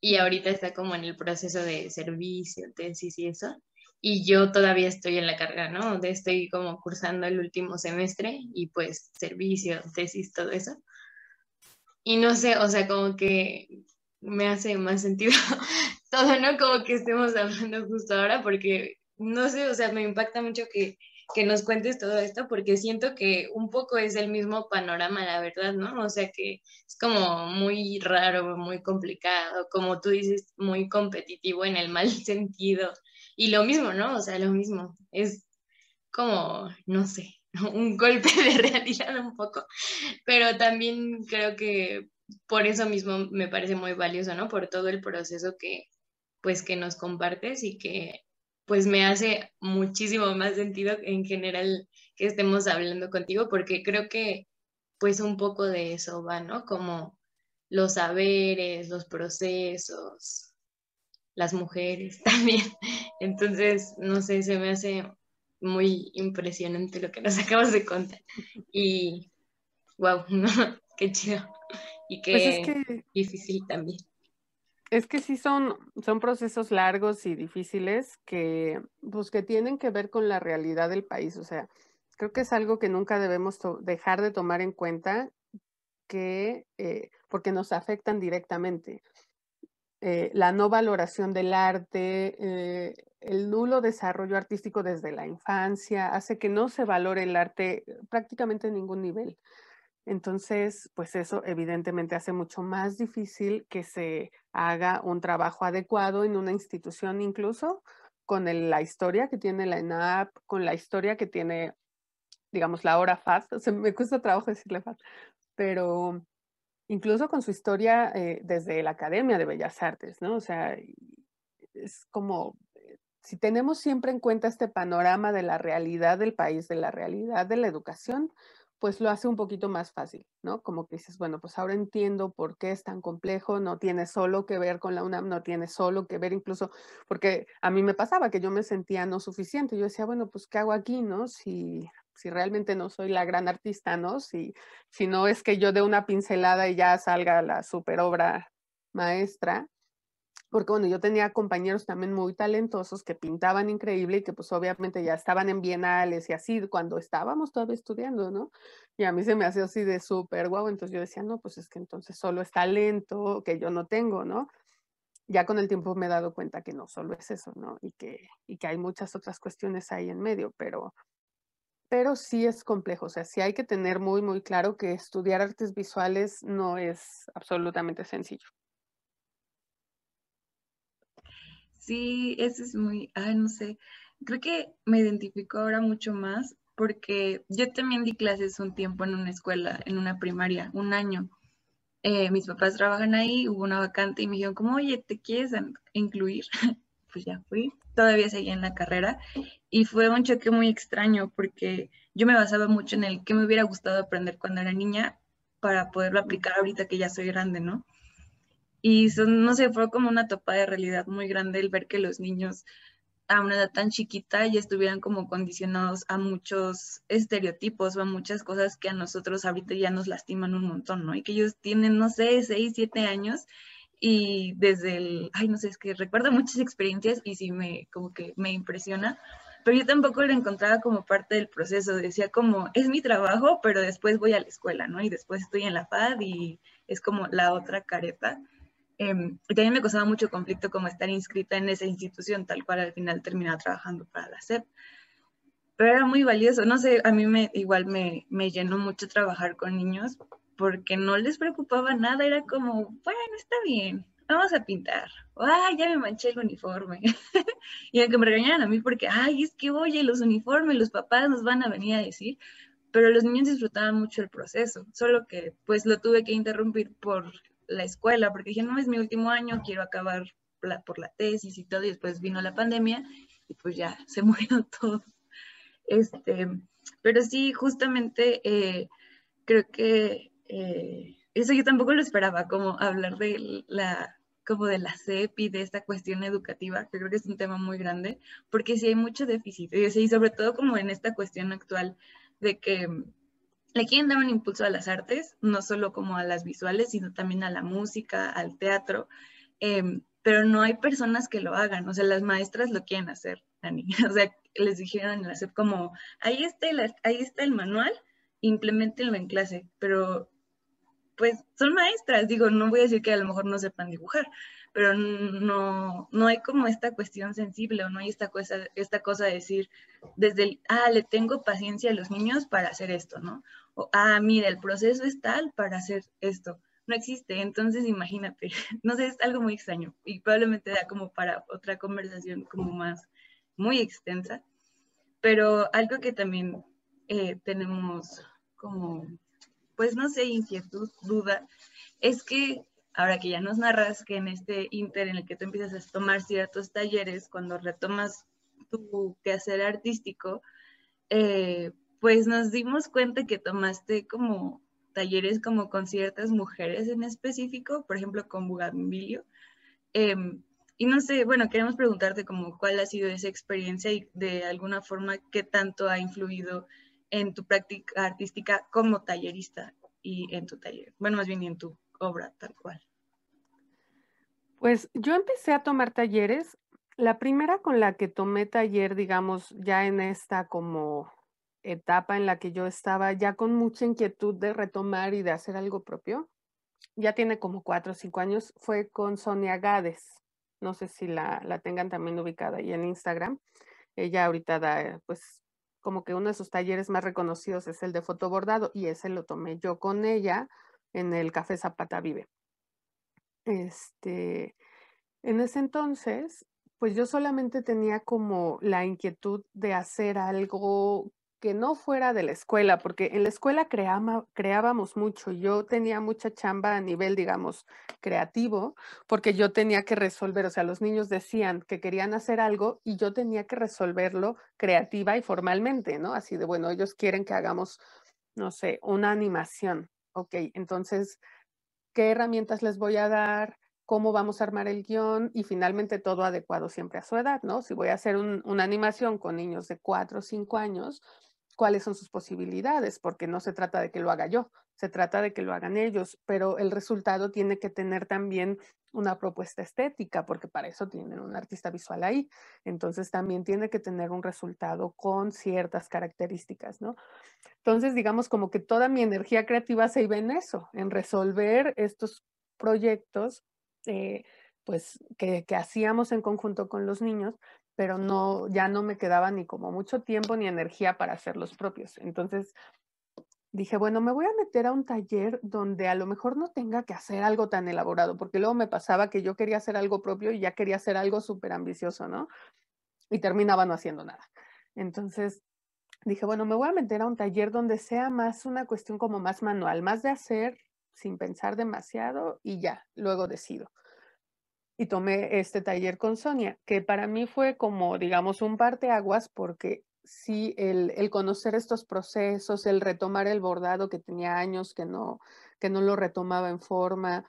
y ahorita está como en el proceso de servicio, tesis y eso y yo todavía estoy en la carrera, ¿no? Estoy como cursando el último semestre y pues servicio, tesis, todo eso. Y no sé, o sea, como que me hace más sentido todo, ¿no? Como que estemos hablando justo ahora porque, no sé, o sea, me impacta mucho que, que nos cuentes todo esto porque siento que un poco es el mismo panorama, la verdad, ¿no? O sea, que es como muy raro, muy complicado, como tú dices, muy competitivo en el mal sentido y lo mismo, ¿no? O sea, lo mismo. Es como, no sé, un golpe de realidad un poco. Pero también creo que por eso mismo me parece muy valioso, ¿no? Por todo el proceso que, pues, que nos compartes y que, pues, me hace muchísimo más sentido en general que estemos hablando contigo, porque creo que, pues, un poco de eso va, ¿no? Como los saberes, los procesos, las mujeres también. Entonces, no sé, se me hace muy impresionante lo que nos acabas de contar. Y, wow, qué chido. Y qué pues difícil también. Es que sí son, son procesos largos y difíciles que, pues, que tienen que ver con la realidad del país. O sea, creo que es algo que nunca debemos dejar de tomar en cuenta que, eh, porque nos afectan directamente. Eh, la no valoración del arte, eh, el nulo desarrollo artístico desde la infancia, hace que no se valore el arte prácticamente en ningún nivel. Entonces, pues eso evidentemente hace mucho más difícil que se haga un trabajo adecuado en una institución incluso con la historia que tiene la ENAP, con la historia que tiene, digamos, la hora FAD. me cuesta trabajo decirle FAD, pero incluso con su historia eh, desde la Academia de Bellas Artes, ¿no? O sea, es como, eh, si tenemos siempre en cuenta este panorama de la realidad del país, de la realidad de la educación, pues lo hace un poquito más fácil, ¿no? Como que dices, bueno, pues ahora entiendo por qué es tan complejo, no tiene solo que ver con la UNAM, no tiene solo que ver incluso, porque a mí me pasaba que yo me sentía no suficiente, yo decía, bueno, pues ¿qué hago aquí, no? Si si realmente no soy la gran artista, ¿no? Si, si no es que yo dé una pincelada y ya salga la super obra maestra. porque bueno, yo tenía compañeros también muy talentosos que pintaban increíble y que pues obviamente ya estaban en bienales y así cuando estábamos todavía estudiando, ¿no? Y a mí se me hacía así de súper guau, entonces yo decía, no, pues es que entonces solo es talento que yo no tengo, ¿no? Ya con el tiempo me he dado cuenta que no solo es eso, ¿no? Y que, y que hay muchas otras cuestiones ahí en medio, pero, pero sí es complejo, o sea, sí hay que tener muy, muy claro que estudiar artes visuales no es absolutamente sencillo. Sí, eso es muy, ay, no sé, creo que me identifico ahora mucho más porque yo también di clases un tiempo en una escuela, en una primaria, un año. Eh, mis papás trabajan ahí, hubo una vacante y me dijeron como, oye, ¿te quieres incluir? pues ya fui, todavía seguía en la carrera y fue un choque muy extraño porque yo me basaba mucho en el que me hubiera gustado aprender cuando era niña para poderlo aplicar ahorita que ya soy grande, ¿no? Y son, no sé, fue como una topa de realidad muy grande el ver que los niños a una edad tan chiquita ya estuvieran como condicionados a muchos estereotipos o a muchas cosas que a nosotros ahorita ya nos lastiman un montón, ¿no? Y que ellos tienen, no sé, seis, siete años y desde el, ay, no sé, es que recuerdo muchas experiencias y sí me, como que me impresiona, pero yo tampoco lo encontraba como parte del proceso, decía como, es mi trabajo, pero después voy a la escuela, ¿no? Y después estoy en la FAD y es como la otra careta. Em, y también me costaba mucho conflicto como estar inscrita en esa institución, tal cual al final terminaba trabajando para la SEP. Pero era muy valioso, no sé, a mí me, igual me, me llenó mucho trabajar con niños porque no les preocupaba nada, era como, bueno, está bien, vamos a pintar. Ay, ya me manché el uniforme. y aunque me regañaran a mí porque, ay, es que oye, los uniformes, los papás nos van a venir a decir, pero los niños disfrutaban mucho el proceso, solo que pues lo tuve que interrumpir por la escuela, porque dije, no, es mi último año, quiero acabar por la tesis y todo, y después vino la pandemia y pues ya se murió todo. Este, pero sí, justamente eh, creo que eh, eso yo tampoco lo esperaba, como hablar de la como de la CEP y de esta cuestión educativa, que creo que es un tema muy grande, porque sí hay mucho déficit, y sobre todo como en esta cuestión actual de que le quieren dar un impulso a las artes, no solo como a las visuales, sino también a la música, al teatro, em, pero no hay personas que lo hagan, o sea, las maestras lo quieren hacer, Dani. O sea, les dijeron en la SEP como, ahí está el, ahí está el manual, implementenlo en clase, pero pues son maestras, digo, no voy a decir que a lo mejor no sepan dibujar, pero no, no hay como esta cuestión sensible o no hay esta cosa, esta cosa de decir desde el, ah, le tengo paciencia a los niños para hacer esto, ¿no? O, ah, mira, el proceso es tal para hacer esto. No existe, entonces imagínate, no sé, es algo muy extraño y probablemente da como para otra conversación como más, muy extensa, pero algo que también eh, tenemos como, pues no sé, inquietud, duda, es que Ahora que ya nos narras que en este inter en el que tú empiezas a tomar ciertos talleres, cuando retomas tu quehacer artístico, eh, pues nos dimos cuenta que tomaste como talleres como con ciertas mujeres en específico, por ejemplo con Bugambilio. Em, y no sé, bueno, queremos preguntarte como cuál ha sido esa experiencia y de alguna forma qué tanto ha influido en tu práctica artística como tallerista y en tu taller, bueno, más bien en tu obra tal cual. Pues yo empecé a tomar talleres. La primera con la que tomé taller, digamos, ya en esta como etapa en la que yo estaba ya con mucha inquietud de retomar y de hacer algo propio, ya tiene como cuatro o cinco años, fue con Sonia Gades. No sé si la, la tengan también ubicada ahí en Instagram. Ella ahorita da, pues, como que uno de sus talleres más reconocidos es el de fotobordado y ese lo tomé yo con ella en el Café Zapata Vive. Este, en ese entonces, pues yo solamente tenía como la inquietud de hacer algo que no fuera de la escuela, porque en la escuela creábamos mucho. Yo tenía mucha chamba a nivel, digamos, creativo, porque yo tenía que resolver, o sea, los niños decían que querían hacer algo y yo tenía que resolverlo creativa y formalmente, ¿no? Así de, bueno, ellos quieren que hagamos, no sé, una animación. Ok, entonces qué herramientas les voy a dar, cómo vamos a armar el guion y finalmente todo adecuado siempre a su edad, ¿no? Si voy a hacer una animación con niños de 4 o 5 años, cuáles son sus posibilidades, porque no se trata de que lo haga yo, se trata de que lo hagan ellos, pero el resultado tiene que tener también una propuesta estética, porque para eso tienen un artista visual ahí. Entonces también tiene que tener un resultado con ciertas características, ¿no? Entonces, digamos como que toda mi energía creativa se iba en eso, en resolver estos proyectos, eh, pues, que, que hacíamos en conjunto con los niños, pero no, ya no me quedaba ni como mucho tiempo ni energía para hacer los propios. Entonces dije, bueno, me voy a meter a un taller donde a lo mejor no tenga que hacer algo tan elaborado, porque luego me pasaba que yo quería hacer algo propio y ya quería hacer algo súper ambicioso, ¿no? Y terminaba no haciendo nada. Entonces dije, bueno, me voy a meter a un taller donde sea más una cuestión como más manual, más de hacer sin pensar demasiado y ya, luego decido y tomé este taller con Sonia, que para mí fue como, digamos, un parteaguas porque sí, el, el, conocer estos procesos, el retomar el bordado que tenía años que no, que no lo retomaba en forma,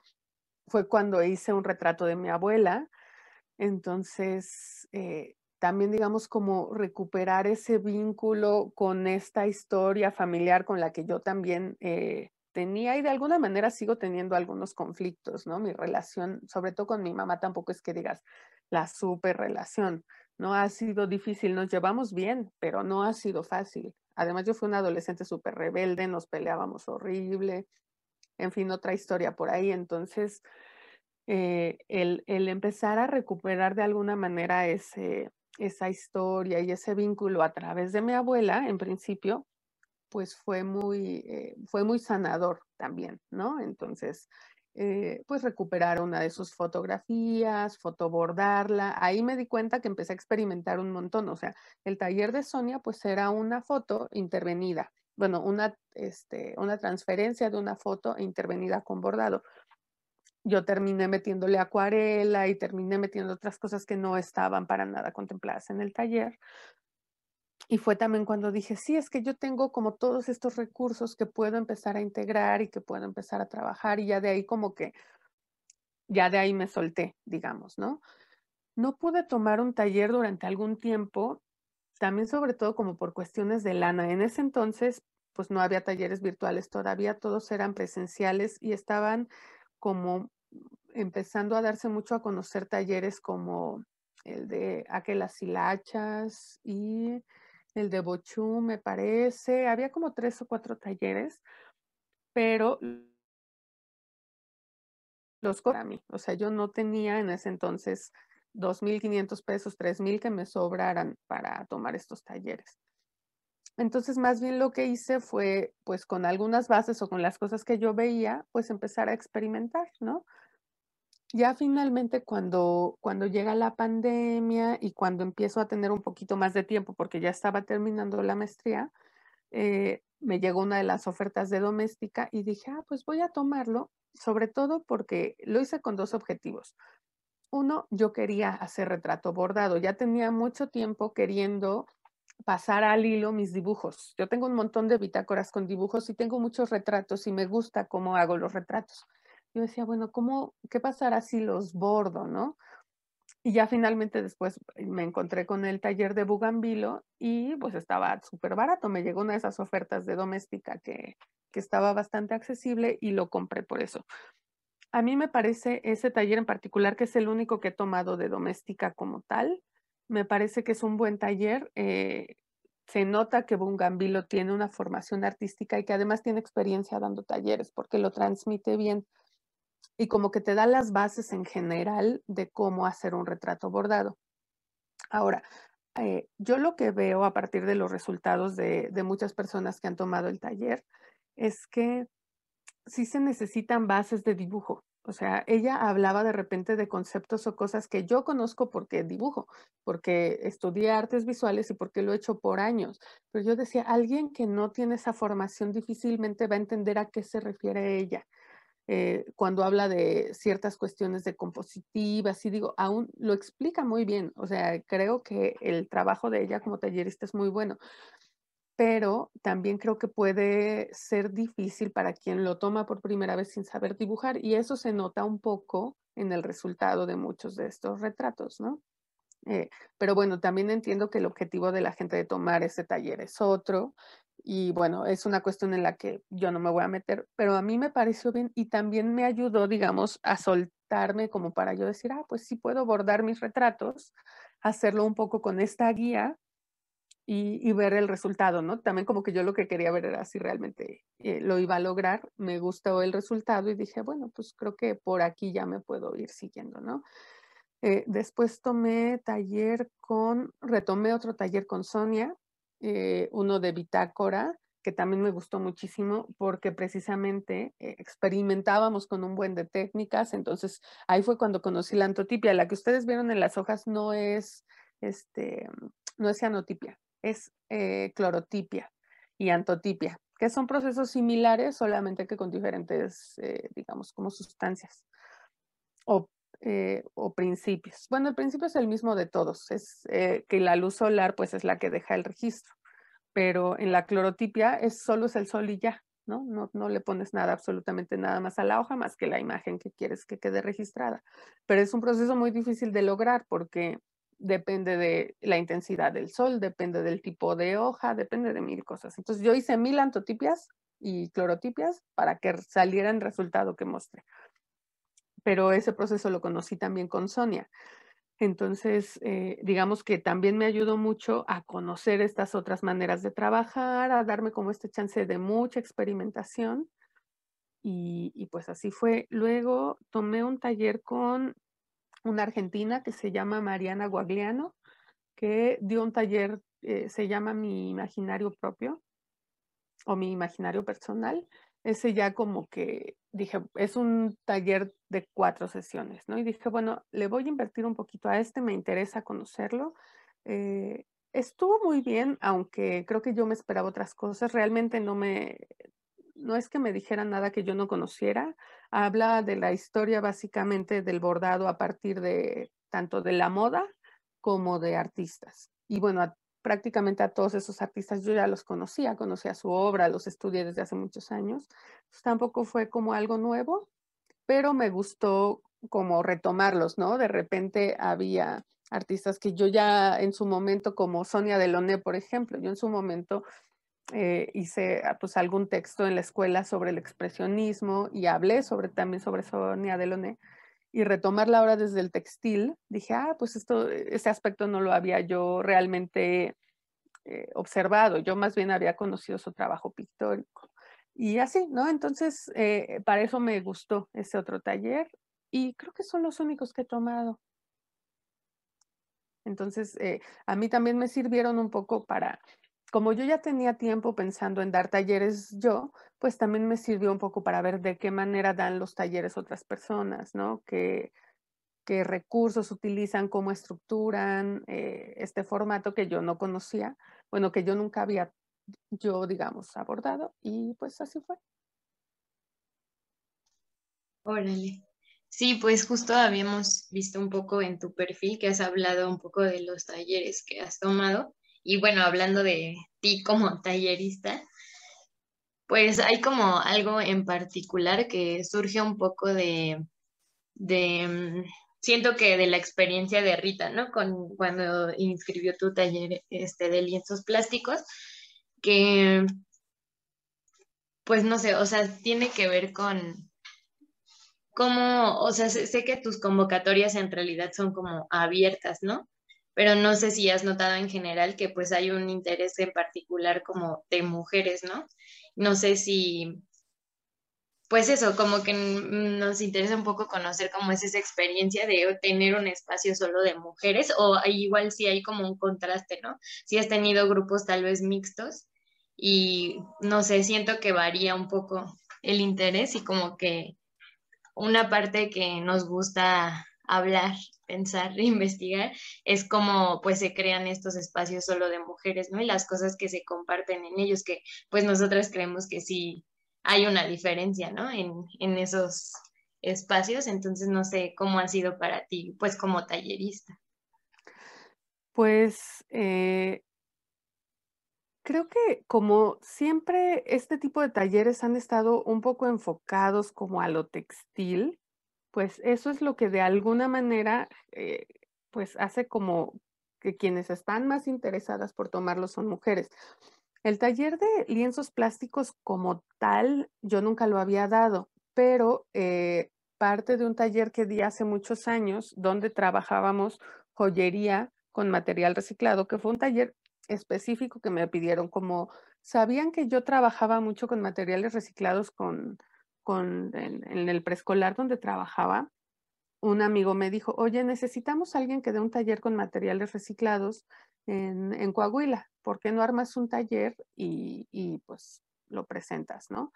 fue cuando hice un retrato de mi abuela. Entonces, eh, también digamos como recuperar ese vínculo con esta historia familiar con la que yo también eh, tenía y de alguna manera sigo teniendo algunos conflictos, ¿no? Mi relación, sobre todo con mi mamá, tampoco es que digas la super relación, ¿no? Ha sido difícil, nos llevamos bien, pero no ha sido fácil. Además, yo fui una adolescente súper rebelde, nos peleábamos horrible, en fin, otra historia por ahí. Entonces, eh, el, el, empezar a recuperar de alguna manera ese, esa historia y ese vínculo a través de mi abuela, en principio, pues fue muy, eh, fue muy sanador también, ¿no? Entonces, eh, pues recuperar una de sus fotografías, fotobordarla. Ahí me di cuenta que empecé a experimentar un montón. O sea, el taller de Sonia, pues era una foto intervenida. Bueno, una, este, una transferencia de una foto intervenida con bordado. Yo terminé metiéndole acuarela y terminé metiendo otras cosas que no estaban para nada contempladas en el taller, y fue también cuando dije, sí, es que yo tengo como todos estos recursos que puedo empezar a integrar y que puedo empezar a trabajar y ya de ahí como que, ya de ahí me solté, digamos, ¿no? No pude tomar un taller durante algún tiempo, también sobre todo como por cuestiones de lana. En ese entonces, pues no había talleres virtuales todavía, todos eran presenciales y estaban como empezando a darse mucho a conocer talleres como el de Aquelas Hilachas y el de Bochú, me parece. Había como tres o cuatro talleres, pero los para mí. O sea, yo no tenía en ese entonces 2.500 pesos, 3.000 que me sobraran para tomar estos talleres. Entonces, más bien lo que hice fue, pues con algunas bases o con las cosas que yo veía, pues empezar a experimentar, ¿no? Ya finalmente cuando, cuando llega la pandemia y cuando empiezo a tener un poquito más de tiempo, porque ya estaba terminando la maestría, eh, me llegó una de las ofertas de doméstica y dije, ah, pues voy a tomarlo, sobre todo porque lo hice con dos objetivos. Uno, yo quería hacer retrato bordado, ya tenía mucho tiempo queriendo pasar al hilo mis dibujos. Yo tengo un montón de bitácoras con dibujos y tengo muchos retratos y me gusta cómo hago los retratos yo decía, bueno, ¿cómo, qué pasará si los bordo, no? Y ya finalmente después me encontré con el taller de Bugambilo y pues estaba súper barato. Me llegó una de esas ofertas de doméstica que, que estaba bastante accesible y lo compré por eso. A mí me parece ese taller en particular, que es el único que he tomado de doméstica como tal, me parece que es un buen taller. Eh, se nota que Bugambilo tiene una formación artística y que además tiene experiencia dando talleres porque lo transmite bien y como que te da las bases en general de cómo hacer un retrato bordado. Ahora, eh, yo lo que veo a partir de los resultados de, de muchas personas que han tomado el taller es que sí se necesitan bases de dibujo. O sea, ella hablaba de repente de conceptos o cosas que yo conozco porque dibujo, porque estudié artes visuales y porque lo he hecho por años. Pero yo decía, alguien que no tiene esa formación difícilmente va a entender a qué se refiere ella. Eh, cuando habla de ciertas cuestiones de compositivas, y digo, aún lo explica muy bien, o sea, creo que el trabajo de ella como tallerista es muy bueno, pero también creo que puede ser difícil para quien lo toma por primera vez sin saber dibujar, y eso se nota un poco en el resultado de muchos de estos retratos, ¿no? Eh, pero bueno, también entiendo que el objetivo de la gente de tomar ese taller es otro. Y bueno, es una cuestión en la que yo no me voy a meter, pero a mí me pareció bien y también me ayudó, digamos, a soltarme como para yo decir, ah, pues sí puedo bordar mis retratos, hacerlo un poco con esta guía y, ver el resultado, ¿no? También como que yo lo que quería ver era si realmente eh, lo iba a lograr, me gustó el resultado y dije, bueno, pues creo que por aquí ya me puedo ir siguiendo, ¿no? Eh, después tomé taller con, retomé otro taller con Sonia, eh, uno de bitácora, que también me gustó muchísimo porque precisamente experimentábamos con un buen de técnicas, entonces ahí fue cuando conocí la antotipia, la que ustedes vieron en las hojas no es, este, no es cianotipia, es eh, clorotipia y antotipia, que son procesos similares, solamente que con diferentes, eh, digamos, como sustancias eh, o, principios. Bueno, el principio es el mismo de todos, es que la luz solar pues es la que deja el registro, pero en la clorotipia es solo es el sol y ya, ¿no? ¿no? No le pones nada, absolutamente nada más a la hoja, más que la imagen que quieres que quede registrada. Pero es un proceso muy difícil de lograr porque depende de la intensidad del sol, depende del tipo de hoja, depende de mil cosas. Entonces yo hice mil antotipias y clorotipias para que saliera el resultado que mostré. Pero ese proceso lo conocí también con Sonia. Entonces, eh, digamos que también me ayudó mucho a conocer estas otras maneras de trabajar, a darme como este chance de mucha experimentación. Y, y pues así fue. Luego tomé un taller con una argentina que se llama Mariana Guagliano, que dio un taller, eh, se llama Mi Imaginario Propio o Mi Imaginario Personal. Ese ya como que dije, es un taller de cuatro sesiones, ¿no? Y dije, bueno, le voy a invertir un poquito a este, me interesa conocerlo. Eh, estuvo muy bien, aunque creo que yo me esperaba otras cosas. Realmente no me, no es que me dijera nada que yo no conociera, habla de la historia básicamente del bordado a partir de tanto de la moda como de artistas. Y bueno, prácticamente a todos esos artistas yo ya los conocía, conocía su obra, los estudié desde hace muchos años. tampoco fue como algo nuevo, pero me gustó como retomarlos, ¿no? De repente había artistas que yo ya en su momento, como Sonia Deloné, por ejemplo, yo en su momento eh, hice ah, pues algún texto en la escuela sobre el expresionismo y hablé sobre también sobre Sonia Delaunay y retomarla ahora desde el textil, dije, ah, pues esto, ese aspecto no lo había yo realmente eh, observado, yo más bien había conocido su trabajo pictórico. Y así, ¿no? Entonces, eh, para eso me gustó ese otro taller y creo que son los únicos que he tomado. Entonces, a mí también me sirvieron un poco para como yo ya tenía tiempo pensando en dar talleres yo, pues también me sirvió un poco para ver de qué manera dan los talleres otras personas, ¿no? Qué, qué recursos utilizan, cómo estructuran eh, este formato que yo no conocía, bueno, que yo nunca había, yo digamos, abordado y pues así fue. Órale. Sí, pues justo habíamos visto un poco en tu perfil que has hablado un poco de los talleres que has tomado y bueno, hablando de ti como tallerista, pues hay como algo en particular que surge un poco de, de mm, siento que de la experiencia de Rita, ¿no? Con, cuando inscribió tu taller este, de lienzos plásticos, que, pues no sé, o sea, tiene que ver con cómo, o sea, sé, sé que tus convocatorias en realidad son como abiertas, ¿no? Pero no sé si has notado en general que pues hay un interés en particular como de mujeres, ¿no? No sé si, pues eso, como que nos interesa un poco conocer cómo es esa experiencia de tener un espacio solo de mujeres o igual si hay como un contraste, ¿no? Si has tenido grupos tal vez mixtos y no sé, siento que varía un poco el interés y como que una parte que nos gusta hablar, pensar, investigar, es como pues se crean estos espacios solo de mujeres, ¿no? Y las cosas que se comparten en ellos, que pues nosotras creemos que sí hay una diferencia, ¿no? En, esos espacios, entonces no sé cómo ha sido para ti, pues como tallerista. Pues eh, creo que como siempre este tipo de talleres han estado un poco enfocados como a lo textil, pues eso es lo que de alguna manera eh, pues hace como que quienes están más interesadas por tomarlo son mujeres. El taller de lienzos plásticos como tal, yo nunca lo había dado, pero eh, parte de un taller que di hace muchos años, donde trabajábamos joyería con material reciclado, que fue un taller específico que me pidieron, como sabían que yo trabajaba mucho con materiales reciclados con, en el preescolar donde trabajaba, un amigo me dijo, oye, necesitamos alguien que dé un taller con materiales reciclados en, Coahuila, ¿por qué no armas un taller y, y, pues lo presentas, ¿no?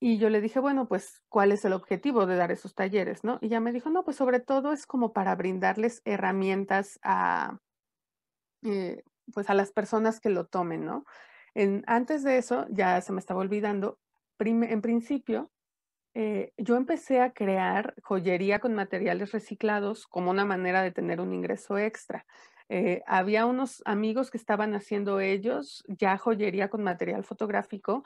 Y yo le dije, bueno, pues, ¿cuál es el objetivo de dar esos talleres, no? Y ya me dijo, no, pues sobre todo es como para brindarles herramientas a, eh, pues a las personas que lo tomen, ¿no? En, antes de eso, ya se me estaba olvidando, en principio, eh, yo empecé a crear joyería con materiales reciclados como una manera de tener un ingreso extra. Eh, había unos amigos que estaban haciendo ellos ya joyería con material fotográfico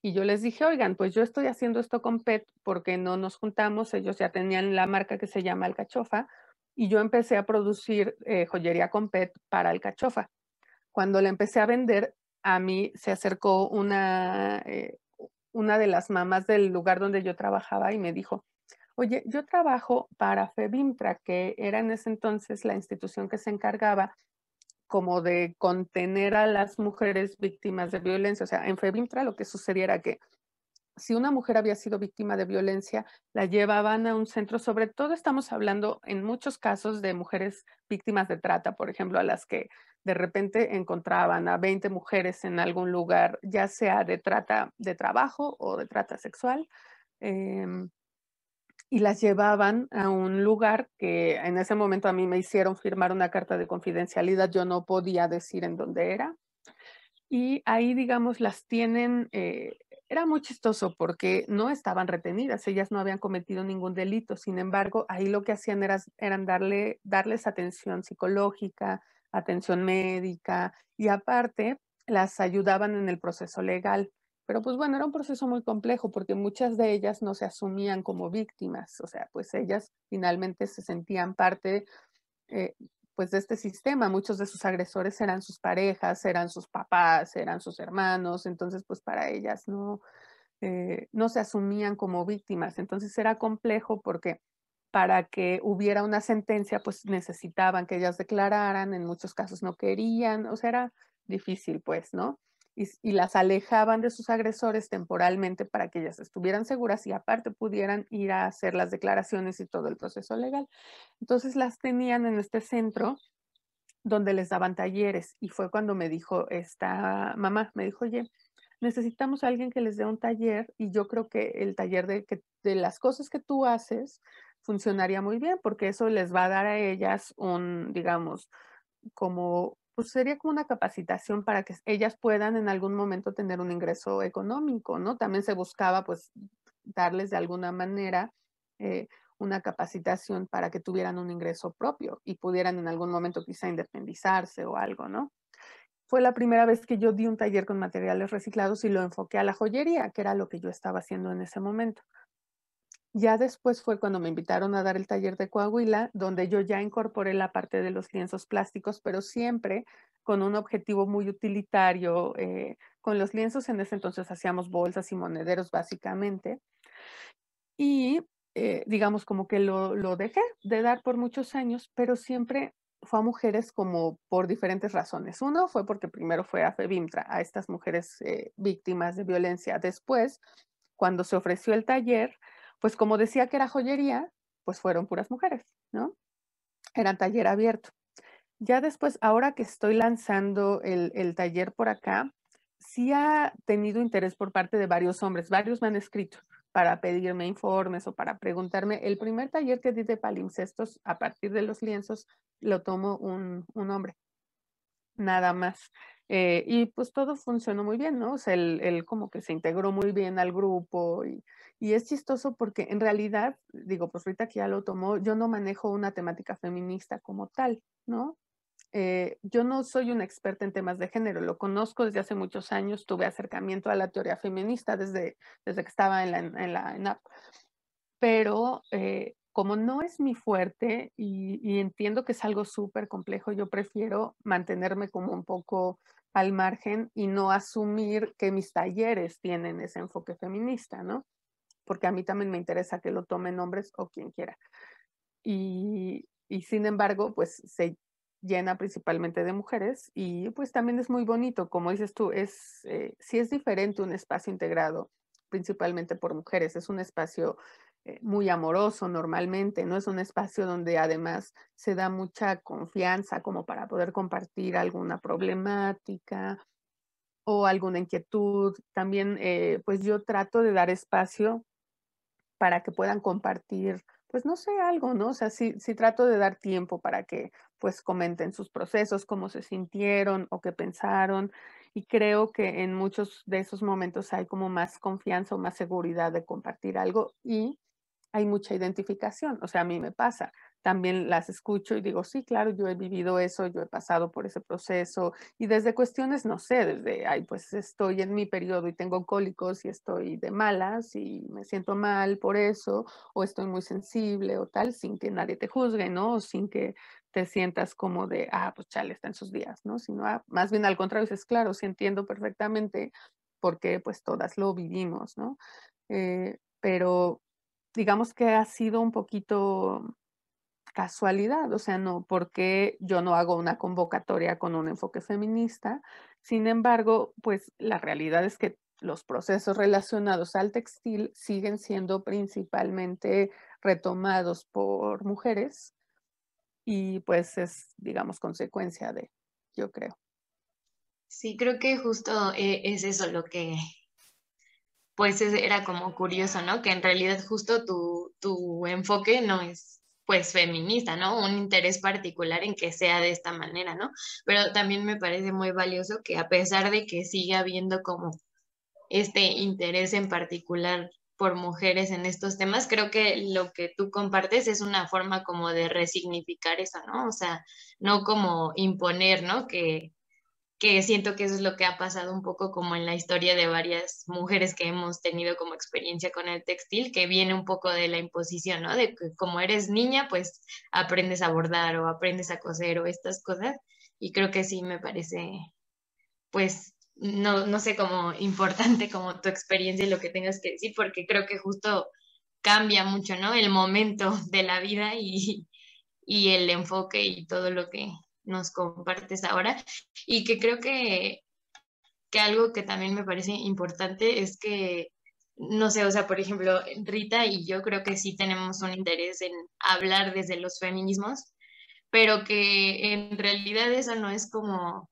y yo les dije, oigan, pues yo estoy haciendo esto con PET porque no nos juntamos, ellos ya tenían la marca que se llama Alcachofa y yo empecé a producir eh, joyería con PET para Alcachofa. Cuando la empecé a vender, a mí se acercó una, una de las mamás del lugar donde yo trabajaba y me dijo, oye, yo trabajo para FEBIMTRA, que era en ese entonces la institución que se encargaba como de contener a las mujeres víctimas de violencia. O sea, en FEBIMTRA lo que sucedía era que si una mujer había sido víctima de violencia, la llevaban a un centro, sobre todo estamos hablando en muchos casos de mujeres víctimas de trata, por ejemplo, a las que de repente encontraban a 20 mujeres en algún lugar, ya sea de trata de trabajo o de trata sexual, em, y las llevaban a un lugar que en ese momento a mí me hicieron firmar una carta de confidencialidad, yo no podía decir en dónde era. Y ahí, digamos, las tienen, eh, era muy chistoso porque no estaban retenidas, ellas no habían cometido ningún delito, sin embargo, ahí lo que hacían era, eran darle, darles atención psicológica, atención médica y aparte las ayudaban en el proceso legal. Pero pues bueno, era un proceso muy complejo porque muchas de ellas no se asumían como víctimas, o sea, pues ellas finalmente se sentían parte eh, pues de este sistema. Muchos de sus agresores eran sus parejas, eran sus papás, eran sus hermanos, entonces pues para ellas no, eh, no se asumían como víctimas. Entonces era complejo porque para que hubiera una sentencia, pues necesitaban que ellas declararan, en muchos casos no querían, o sea, era difícil, pues, ¿no? Y, las alejaban de sus agresores temporalmente para que ellas estuvieran seguras y aparte pudieran ir a hacer las declaraciones y todo el proceso legal. Entonces las tenían en este centro donde les daban talleres y fue cuando me dijo esta mamá, me dijo, oye, necesitamos a alguien que les dé un taller y yo creo que el taller de, que, de las cosas que tú haces, funcionaría muy bien porque eso les va a dar a ellas un, digamos, como, pues sería como una capacitación para que ellas puedan en algún momento tener un ingreso económico, ¿no? También se buscaba pues darles de alguna manera eh, una capacitación para que tuvieran un ingreso propio y pudieran en algún momento quizá independizarse o algo, ¿no? Fue la primera vez que yo di un taller con materiales reciclados y lo enfoqué a la joyería, que era lo que yo estaba haciendo en ese momento. Ya después fue cuando me invitaron a dar el taller de Coahuila, donde yo ya incorporé la parte de los lienzos plásticos, pero siempre con un objetivo muy utilitario. Eh, con los lienzos en ese entonces hacíamos bolsas y monederos básicamente. Y eh, digamos como que lo, lo dejé de dar por muchos años, pero siempre fue a mujeres como por diferentes razones. Uno fue porque primero fue a FEBIMTRA, a estas mujeres eh, víctimas de violencia. Después, cuando se ofreció el taller, pues como decía que era joyería, pues fueron puras mujeres, ¿no? Eran taller abierto. Ya después, ahora que estoy lanzando el, taller por acá, sí ha tenido interés por parte de varios hombres, varios me han escrito para pedirme informes o para preguntarme. El primer taller que di de palimpsestos a partir de los lienzos lo tomó un, un hombre, nada más. Eh, y pues todo funcionó muy bien, ¿no? O sea, él, él, como que se integró muy bien al grupo y, y, es chistoso porque en realidad, digo, pues ahorita que ya lo tomó, yo no manejo una temática feminista como tal, ¿no? Eh, yo no soy una experta en temas de género, lo conozco desde hace muchos años, tuve acercamiento a la teoría feminista desde, desde que estaba en la, en la ENAP, pero eh, como no es mi fuerte y, y entiendo que es algo súper complejo, yo prefiero mantenerme como un poco al margen y no asumir que mis talleres tienen ese enfoque feminista, ¿no? Porque a mí también me interesa que lo tomen hombres o quien quiera. Y, y sin embargo, pues se llena principalmente de mujeres y pues también es muy bonito, como dices tú, es, eh, sí es diferente un espacio integrado principalmente por mujeres, es un espacio muy amoroso normalmente, no es un espacio donde además se da mucha confianza como para poder compartir alguna problemática o alguna inquietud. También eh, pues yo trato de dar espacio para que puedan compartir pues no sé, algo, ¿no? O sea, sí, sí trato de dar tiempo para que pues comenten sus procesos, cómo se sintieron o qué pensaron. Y creo que en muchos de esos momentos hay como más confianza o más seguridad de compartir algo y hay mucha identificación. O sea, a mí me pasa también las escucho y digo, sí, claro, yo he vivido eso, yo he pasado por ese proceso y desde cuestiones, no sé, desde, ay, pues estoy en mi periodo y tengo cólicos y estoy de malas y me siento mal por eso o estoy muy sensible o tal, sin que nadie te juzgue, ¿no? Sin que te sientas como de, ah, pues chale, está en sus días, ¿no? Sino, ah, más bien al contrario, dices, claro, sí entiendo perfectamente porque pues todas lo vivimos, ¿no? Eh, pero digamos que ha sido un poquito casualidad, o sea, no, porque yo no hago una convocatoria con un enfoque feminista. Sin embargo, pues la realidad es que los procesos relacionados al textil siguen siendo principalmente retomados por mujeres y pues es, digamos, consecuencia de, yo creo. Sí, creo que justo eh, es eso lo que, pues era como curioso, ¿no? Que en realidad justo tu, tu enfoque no es pues feminista, ¿no? Un interés particular en que sea de esta manera, ¿no? Pero también me parece muy valioso que a pesar de que siga habiendo como este interés en particular por mujeres en estos temas, creo que lo que tú compartes es una forma como de resignificar eso, ¿no? O sea, no como imponer, ¿no? Que, que siento que eso es lo que ha pasado un poco como en la historia de varias mujeres que hemos tenido como experiencia con el textil, que viene un poco de la imposición, ¿no? De que como eres niña, pues aprendes a bordar o aprendes a coser o estas cosas. Y creo que sí me parece, pues, no, no sé cómo importante como tu experiencia y lo que tengas que decir, porque creo que justo cambia mucho, ¿no? El momento de la vida y, y el enfoque y todo lo que, nos compartes ahora y que creo que, que algo que también me parece importante es que, no sé, o sea, por ejemplo, Rita y yo creo que sí tenemos un interés en hablar desde los feminismos, pero que en realidad eso no es como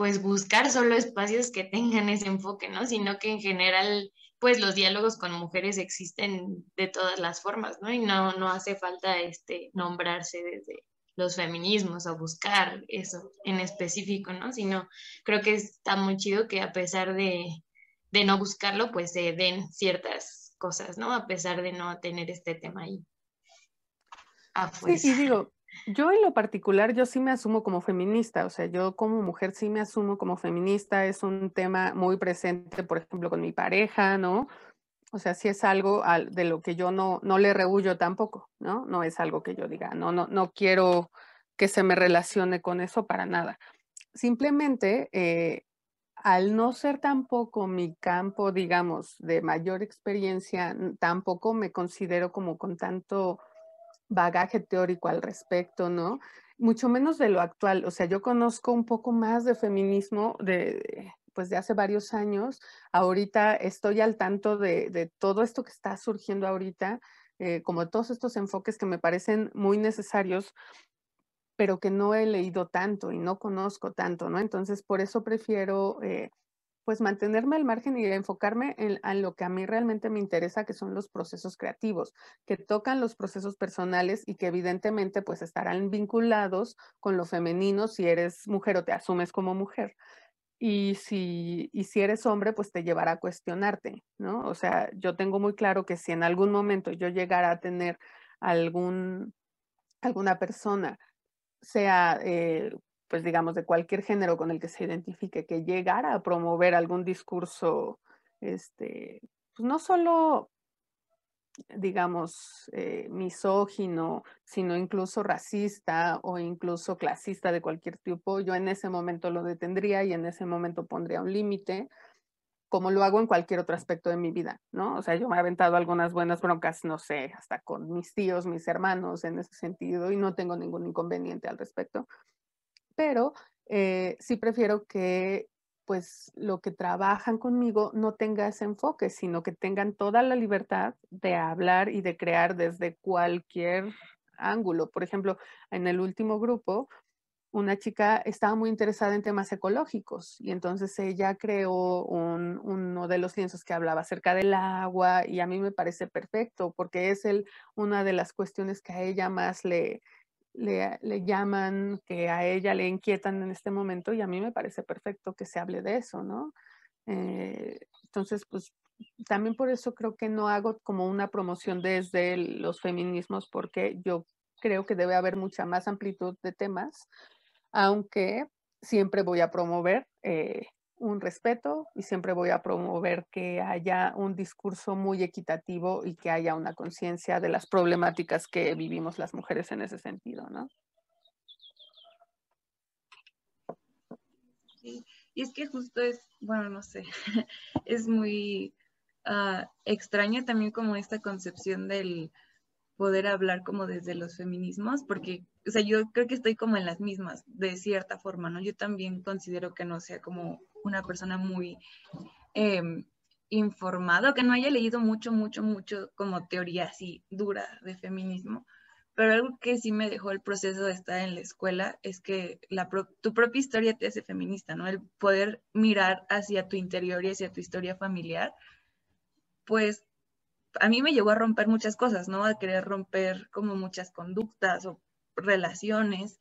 pues buscar solo espacios que tengan ese enfoque, ¿no? Sino que en general, pues los diálogos con mujeres existen de todas las formas, ¿no? Y no, no hace falta este, nombrarse desde, los feminismos o buscar eso en específico, ¿no? Sino creo que está muy chido que a pesar de, no buscarlo, pues se den ciertas cosas, ¿no? A pesar de no tener este tema ahí. Sí, y digo, yo en lo particular, yo sí me asumo como feminista, o sea, yo como mujer sí me asumo como feminista, es un tema muy presente, por ejemplo, con mi pareja, ¿no? O sea, sí es algo de lo que yo no, no le rehuyo tampoco, ¿no? No es algo que yo diga, no, no, no quiero que se me relacione con eso para nada. Simplemente, eh, al no ser tampoco mi campo, digamos, de mayor experiencia, tampoco me considero como con tanto bagaje teórico al respecto, ¿no? Mucho menos de lo actual. O sea, yo conozco un poco más de feminismo de, pues de hace varios años. Ahorita estoy al tanto de, todo esto que está surgiendo ahorita, eh, como todos estos enfoques que me parecen muy necesarios, pero que no he leído tanto y no conozco tanto, ¿no? Entonces, por eso prefiero, eh, pues, mantenerme al margen y enfocarme en, en, lo que a mí realmente me interesa, que son los procesos creativos, que tocan los procesos personales y que evidentemente, pues, estarán vinculados con lo femenino si eres mujer o te asumes como mujer y si, si eres hombre, pues te llevará a cuestionarte, ¿no? O sea, yo tengo muy claro que si en algún momento yo llegara a tener algún, alguna persona, sea, eh, pues digamos, de cualquier género con el que se identifique, que llegara a promover algún discurso, este, pues no solo digamos, eh, misógino, sino incluso racista o incluso clasista de cualquier tipo, yo en ese momento lo detendría y en ese momento pondría un límite, como lo hago en cualquier otro aspecto de mi vida, ¿no? O sea, yo me he aventado algunas buenas broncas, no sé, hasta con mis tíos, mis hermanos en ese sentido y no tengo ningún inconveniente al respecto, pero eh, sí prefiero que pues lo que trabajan conmigo no tenga ese enfoque, sino que tengan toda la libertad de hablar y de crear desde cualquier ángulo. Por ejemplo, en el último grupo, una chica estaba muy interesada en temas ecológicos y entonces ella creó uno de los lienzos que hablaba acerca del agua y a mí me parece perfecto porque es el, una de las cuestiones que a ella más le, le, llaman, que a ella le inquietan en este momento y a mí me parece perfecto que se hable de eso, ¿no? Eh, entonces, pues también por eso creo que no hago como una promoción desde los feminismos porque yo creo que debe haber mucha más amplitud de temas, aunque siempre voy a promover eh, un respeto y siempre voy a promover que haya un discurso muy equitativo y que haya una conciencia de las problemáticas que vivimos las mujeres en ese sentido, ¿no? Sí, y es que justo es, bueno, no sé, es muy uh, extraña también como esta concepción del poder hablar como desde los feminismos, porque, o sea, yo creo que estoy como en las mismas, de cierta forma, ¿no? Yo también considero que no sea como una persona muy eh, informada, que no haya leído mucho, mucho, mucho como teoría así dura de feminismo, pero algo que sí me dejó el proceso de estar en la escuela es que tu propia historia te hace feminista, ¿no? El poder mirar hacia tu interior y hacia tu historia familiar, pues a mí me llegó a romper muchas cosas, ¿no? A querer romper como muchas conductas o relaciones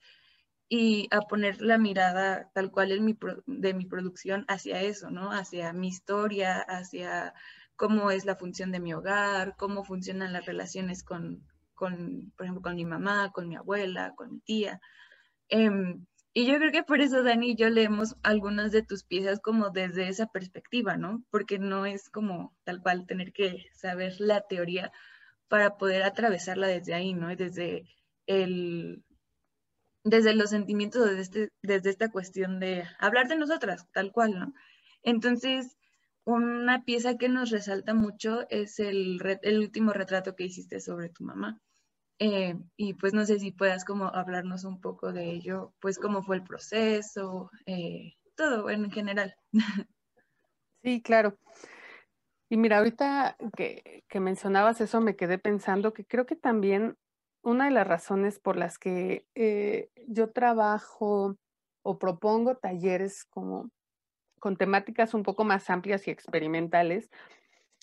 y a poner la mirada tal cual en mi de mi producción hacia eso, ¿no? Hacia mi historia, hacia cómo es la función de mi hogar, cómo funcionan las relaciones con, con por ejemplo, con mi mamá, con mi abuela, con mi tía. Em, y yo creo que por eso, Dani, yo leemos algunas de tus piezas como desde esa perspectiva, ¿no? Porque no es como tal cual tener que saber la teoría para poder atravesarla desde ahí, ¿no? Y desde el, desde los sentimientos, desde, este, desde esta cuestión de hablar de nosotras, tal cual, ¿no? Entonces, una pieza que nos resalta mucho es el, el último retrato que hiciste sobre tu mamá. Eh, y pues no sé si puedas como hablarnos un poco de ello, pues cómo fue el proceso, eh, todo en general. Sí, claro. Y mira, ahorita que, que mencionabas eso, me quedé pensando que creo que también una de las razones por las que eh, yo trabajo o propongo talleres como con temáticas un poco más amplias y experimentales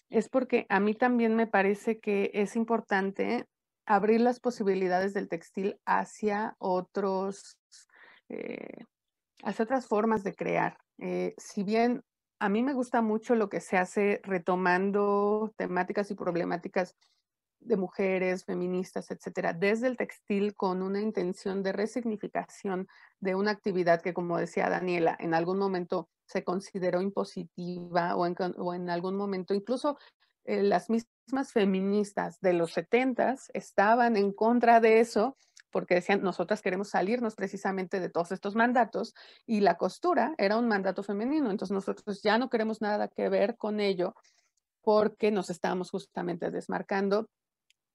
es porque a mí también me parece que es importante abrir las posibilidades del textil hacia otros, eh, hacia otras formas de crear. Eh, si bien a mí me gusta mucho lo que se hace retomando temáticas y problemáticas de mujeres, feministas, etcétera, desde el textil con una intención de resignificación de una actividad que, como decía Daniela, en algún momento se consideró impositiva o en, algún momento incluso eh, las mismas feministas de los 70 estaban en contra de eso porque decían, nosotras queremos salirnos precisamente de todos estos mandatos y la costura era un mandato femenino, entonces nosotros ya no queremos nada que ver con ello porque nos estábamos justamente desmarcando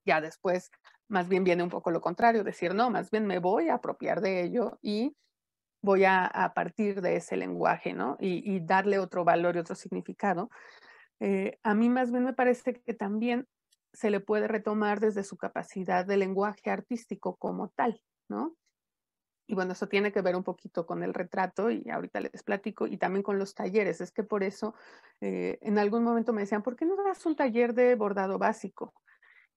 ya después, más bien viene un poco lo contrario, decir, no, más bien me voy a apropiar de ello y voy a, partir de ese lenguaje, ¿no? Y, darle otro valor y otro significado. Eh, a mí más bien me parece que también se le puede retomar desde su capacidad de lenguaje artístico como tal, ¿no? Y bueno, eso tiene que ver un poquito con el retrato y ahorita les platico y también con los talleres. Es que por eso eh, en algún momento me decían, ¿por qué no das un taller de bordado básico?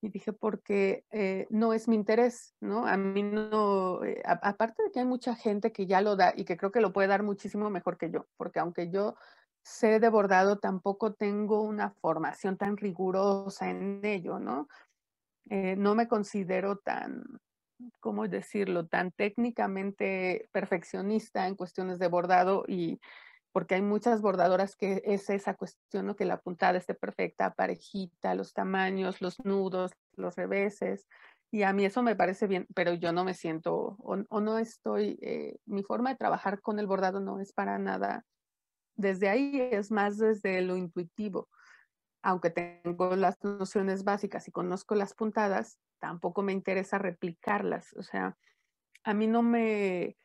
Y dije, porque eh, no es mi interés, ¿no? A mí no, eh, aparte de que hay mucha gente que ya lo da y que creo que lo puede dar muchísimo mejor que yo, porque aunque yo sé de bordado, tampoco tengo una formación tan rigurosa en ello, ¿no? Eh, no me considero tan, ¿cómo decirlo?, tan técnicamente perfeccionista en cuestiones de bordado y, porque hay muchas bordadoras que es esa cuestión, ¿no? que la puntada esté perfecta, parejita, los tamaños, los nudos, los reveses, y a mí eso me parece bien, pero yo no me siento o, no estoy, eh, mi forma de trabajar con el bordado no es para nada desde ahí, es más desde lo intuitivo. Aunque tengo las nociones básicas y conozco las puntadas, tampoco me interesa replicarlas. O sea, a mí no me,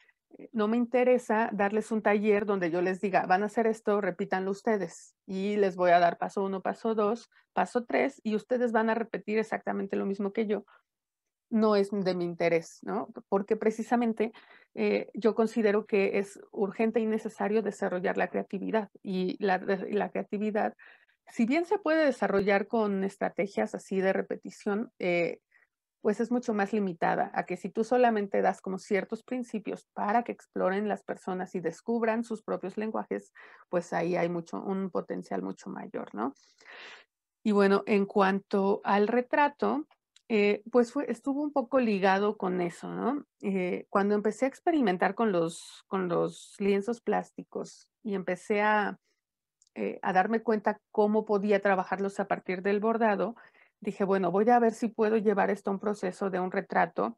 no me interesa darles un taller donde yo les diga, van a hacer esto, repítanlo ustedes. Y les voy a dar paso uno, paso dos, paso tres, y ustedes van a repetir exactamente lo mismo que yo, no es de mi interés, ¿no? Porque precisamente eh, yo considero que es urgente y necesario desarrollar la creatividad y la, creatividad, si bien se puede desarrollar con estrategias así de repetición, eh, pues es mucho más limitada a que si tú solamente das como ciertos principios para que exploren las personas y descubran sus propios lenguajes, pues ahí hay mucho, un potencial mucho mayor, ¿no? Y bueno, en cuanto al retrato, eh, pues fue, estuvo un poco ligado con eso, ¿no? Eh, cuando empecé a experimentar con los, con los lienzos plásticos y empecé a, eh, a darme cuenta cómo podía trabajarlos a partir del bordado, dije, bueno, voy a ver si puedo llevar esto a un proceso de un retrato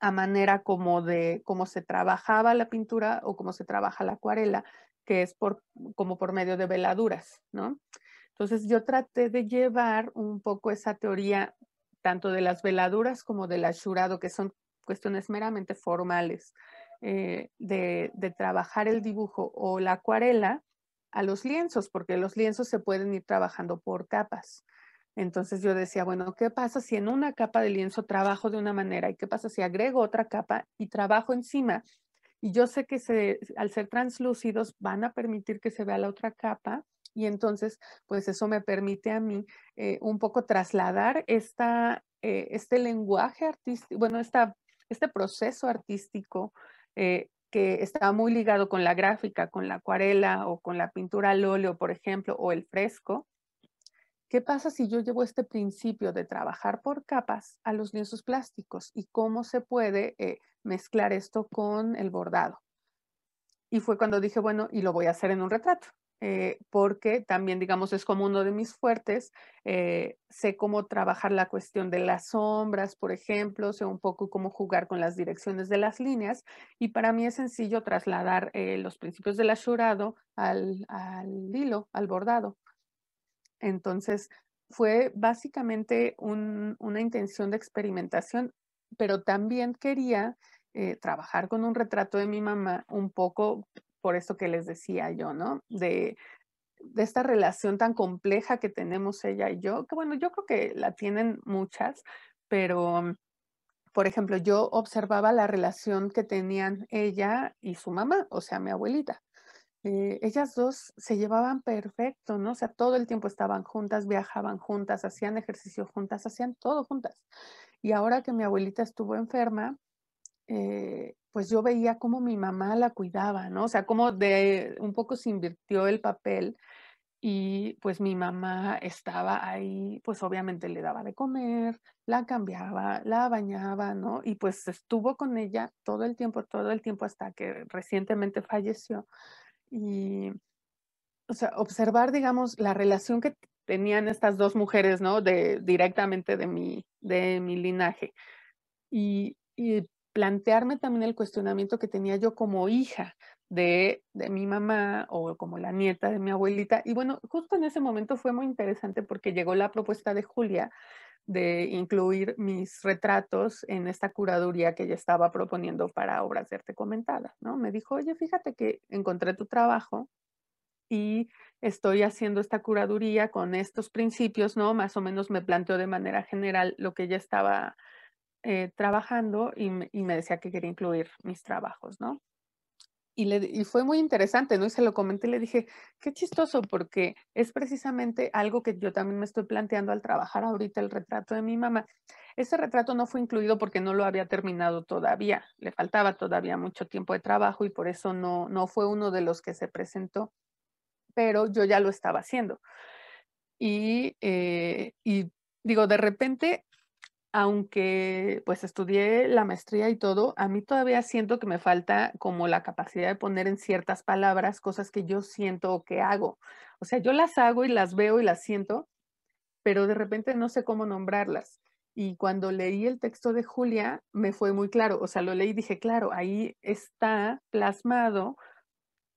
a manera como de cómo se trabajaba la pintura o cómo se trabaja la acuarela, que es por, como por medio de veladuras, ¿no? Entonces yo traté de llevar un poco esa teoría tanto de las veladuras como del ashurado, que son cuestiones meramente formales, eh, de, trabajar el dibujo o la acuarela a los lienzos, porque los lienzos se pueden ir trabajando por capas. Entonces yo decía, bueno, ¿qué pasa si en una capa de lienzo trabajo de una manera y qué pasa si agrego otra capa y trabajo encima? Y yo sé que al ser translúcidos van a permitir que se vea la otra capa y entonces, pues eso me permite a mí eh, un poco trasladar esta, eh, este lenguaje artístico, bueno, esta, este proceso artístico eh, que está muy ligado con la gráfica, con la acuarela o con la pintura al óleo, por ejemplo, o el fresco. ¿Qué pasa si yo llevo este principio de trabajar por capas a los lienzos plásticos y cómo se puede mezclar esto con el bordado? Y fue cuando dije, bueno, y lo voy a hacer en un retrato. Eh, porque también, digamos, es como uno de mis fuertes. Eh, sé cómo trabajar la cuestión de las sombras, por ejemplo, sé un poco cómo jugar con las direcciones de las líneas y para mí es sencillo trasladar eh, los principios del ashurado al, al, hilo, al bordado. Entonces, fue básicamente una intención de experimentación, pero también quería trabajar con un retrato de mi mamá un poco por eso que les decía yo, ¿no? De, esta relación tan compleja que tenemos ella y yo, que bueno, yo creo que la tienen muchas, pero, por ejemplo, yo observaba la relación que tenían ella y su mamá, o sea, mi abuelita. Eh, ellas dos se llevaban perfecto, ¿no? O sea, todo el tiempo estaban juntas, viajaban juntas, hacían ejercicio juntas, hacían todo juntas. Y ahora que mi abuelita estuvo enferma, eh, pues yo veía cómo mi mamá la cuidaba, ¿no? O sea, cómo de un poco se invirtió el papel y pues mi mamá estaba ahí, pues obviamente le daba de comer, la cambiaba, la bañaba, ¿no? Y pues estuvo con ella todo el tiempo, todo el tiempo hasta que recientemente falleció. Y, o sea, observar, digamos, la relación que tenían estas dos mujeres, ¿no? De, directamente de mi, de mi linaje. Y, y plantearme también el cuestionamiento que tenía yo como hija de, mi mamá o como la nieta de mi abuelita. Y bueno, justo en ese momento fue muy interesante porque llegó la propuesta de Julia de incluir mis retratos en esta curaduría que ella estaba proponiendo para obras de arte comentada, ¿no? Me dijo, oye, fíjate que encontré tu trabajo y estoy haciendo esta curaduría con estos principios, ¿no? Más o menos me planteó de manera general lo que ella estaba eh, trabajando y me, decía que quería incluir mis trabajos, ¿no? Y, le, y, fue muy interesante, ¿no? Y se lo comenté y le dije, qué chistoso, porque es precisamente algo que yo también me estoy planteando al trabajar ahorita el retrato de mi mamá. Ese retrato no fue incluido porque no lo había terminado todavía, le faltaba todavía mucho tiempo de trabajo y por eso no, no fue uno de los que se presentó, pero yo ya lo estaba haciendo. Y, eh, y digo, de repente aunque pues estudié la maestría y todo, a mí todavía siento que me falta como la capacidad de poner en ciertas palabras cosas que yo siento o que hago. O sea, yo las hago y las veo y las siento, pero de repente no sé cómo nombrarlas. Y cuando leí el texto de Julia, me fue muy claro. O sea, lo leí y dije, claro, ahí está plasmado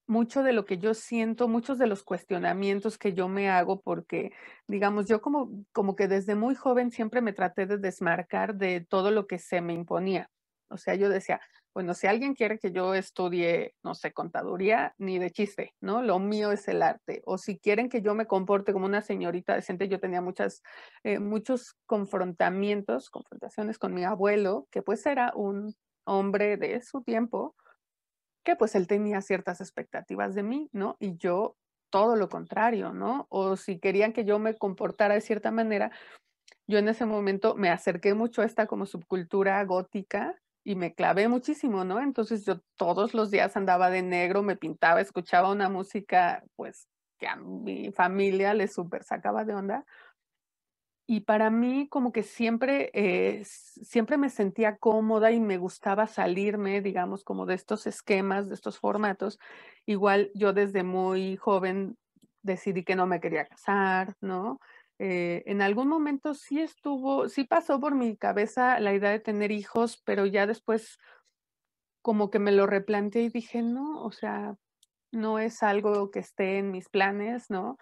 mucho de lo que yo siento, muchos de los cuestionamientos que yo me hago, porque, digamos, yo como, como que desde muy joven siempre me traté de desmarcar de todo lo que se me imponía. O sea, yo decía, bueno, si alguien quiere que yo estudie, no sé, contaduría, ni de chiste, ¿no? Lo mío es el arte. O si quieren que yo me comporte como una señorita decente, yo tenía muchas, eh, muchos confrontamientos, confrontaciones con mi abuelo, que pues era un hombre de su tiempo, que pues él tenía ciertas expectativas de mí, ¿no? Y yo todo lo contrario, ¿no? O si querían que yo me comportara de cierta manera, yo en ese momento me acerqué mucho a esta como subcultura gótica y me clavé muchísimo, ¿no? Entonces yo todos los días andaba de negro, me pintaba, escuchaba una música pues que a mi familia le súper sacaba de onda y para mí como que siempre, eh, siempre me sentía cómoda y me gustaba salirme, digamos, como de estos esquemas, de estos formatos. Igual yo desde muy joven decidí que no me quería casar, ¿no? Eh, en algún momento sí estuvo, sí pasó por mi cabeza la idea de tener hijos, pero ya después como que me lo replanteé y dije, no, o sea, no es algo que esté en mis planes, ¿no?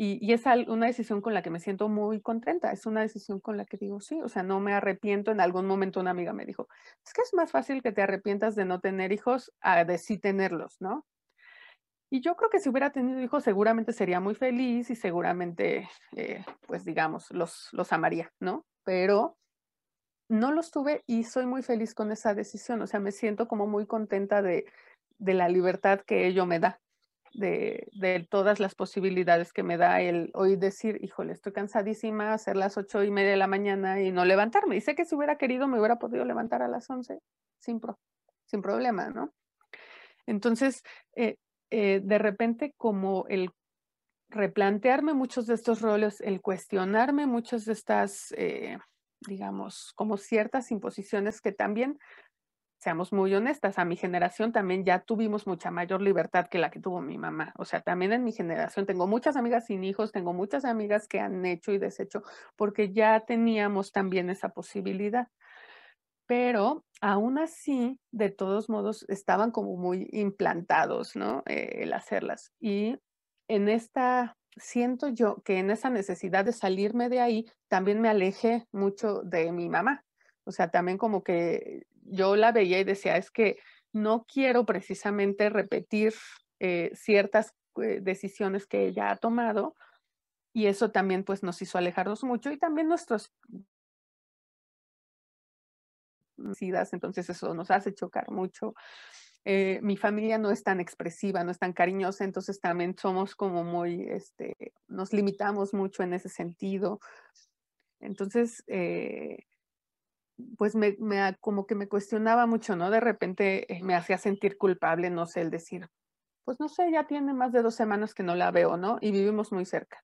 Y, es una decisión con la que me siento muy contenta, es una decisión con la que digo, sí, o sea, no me arrepiento. En algún momento una amiga me dijo, es que es más fácil que te arrepientas de no tener hijos a de sí tenerlos, ¿no? Y yo creo que si hubiera tenido hijos seguramente sería muy feliz y seguramente, eh, pues digamos, los, los amaría, ¿no? Pero no los tuve y soy muy feliz con esa decisión, o sea, me siento como muy contenta de, de la libertad que ello me da de, todas las posibilidades que me da el hoy decir, híjole, estoy cansadísima, hacer las ocho y media de la mañana y no levantarme. Y sé que si hubiera querido me hubiera podido levantar a las once sin, sin problema, ¿no? Entonces, eh, eh, de repente como el replantearme muchos de estos roles, el cuestionarme muchas de estas, eh, digamos, como ciertas imposiciones que también seamos muy honestas, a mi generación también ya tuvimos mucha mayor libertad que la que tuvo mi mamá. O sea, también en mi generación tengo muchas amigas sin hijos, tengo muchas amigas que han hecho y deshecho porque ya teníamos también esa posibilidad. Pero aún así, de todos modos, estaban como muy implantados, ¿no? Eh, el hacerlas. Y en esta, siento yo que en esa necesidad de salirme de ahí, también me alejé mucho de mi mamá. O sea, también como que yo la veía y decía, es que no quiero precisamente repetir eh, ciertas eh, decisiones que ella ha tomado y eso también pues nos hizo alejarnos mucho y también nuestros entonces eso nos hace chocar mucho. Eh, mi familia no es tan expresiva, no es tan cariñosa, entonces también somos como muy, este, nos limitamos mucho en ese sentido. Entonces, pues me, como que me cuestionaba mucho, ¿no? De repente eh, me hacía sentir culpable, no sé, el decir, pues no sé, ya tiene más de dos semanas que no la veo, ¿no? Y vivimos muy cerca.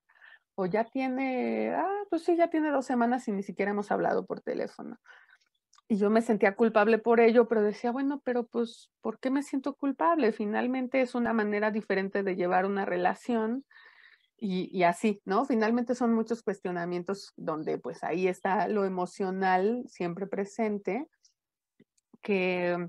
O ya tiene, ah, pues sí, ya tiene dos semanas y ni siquiera hemos hablado por teléfono. Y yo me sentía culpable por ello, pero decía, bueno, pero pues, ¿por qué me siento culpable? Finalmente es una manera diferente de llevar una relación y, así, ¿no? Finalmente son muchos cuestionamientos donde pues ahí está lo emocional siempre presente, que,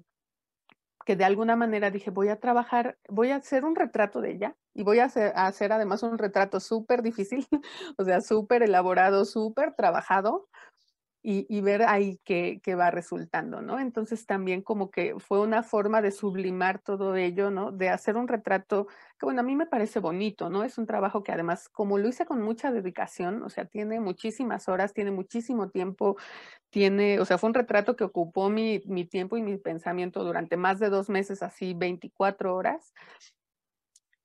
que de alguna manera dije, voy a trabajar, voy a hacer un retrato de ella y voy a hacer, a hacer además un retrato súper difícil, o sea, súper elaborado, súper trabajado, y, ver ahí qué, va resultando, ¿no? Entonces también como que fue una forma de sublimar todo ello, ¿no? De hacer un retrato que, bueno, a mí me parece bonito, ¿no? Es un trabajo que además, como lo hice con mucha dedicación, o sea, tiene muchísimas horas, tiene muchísimo tiempo, tiene, o sea, fue un retrato que ocupó mi, mi tiempo y mi pensamiento durante más de dos meses, así 24 horas.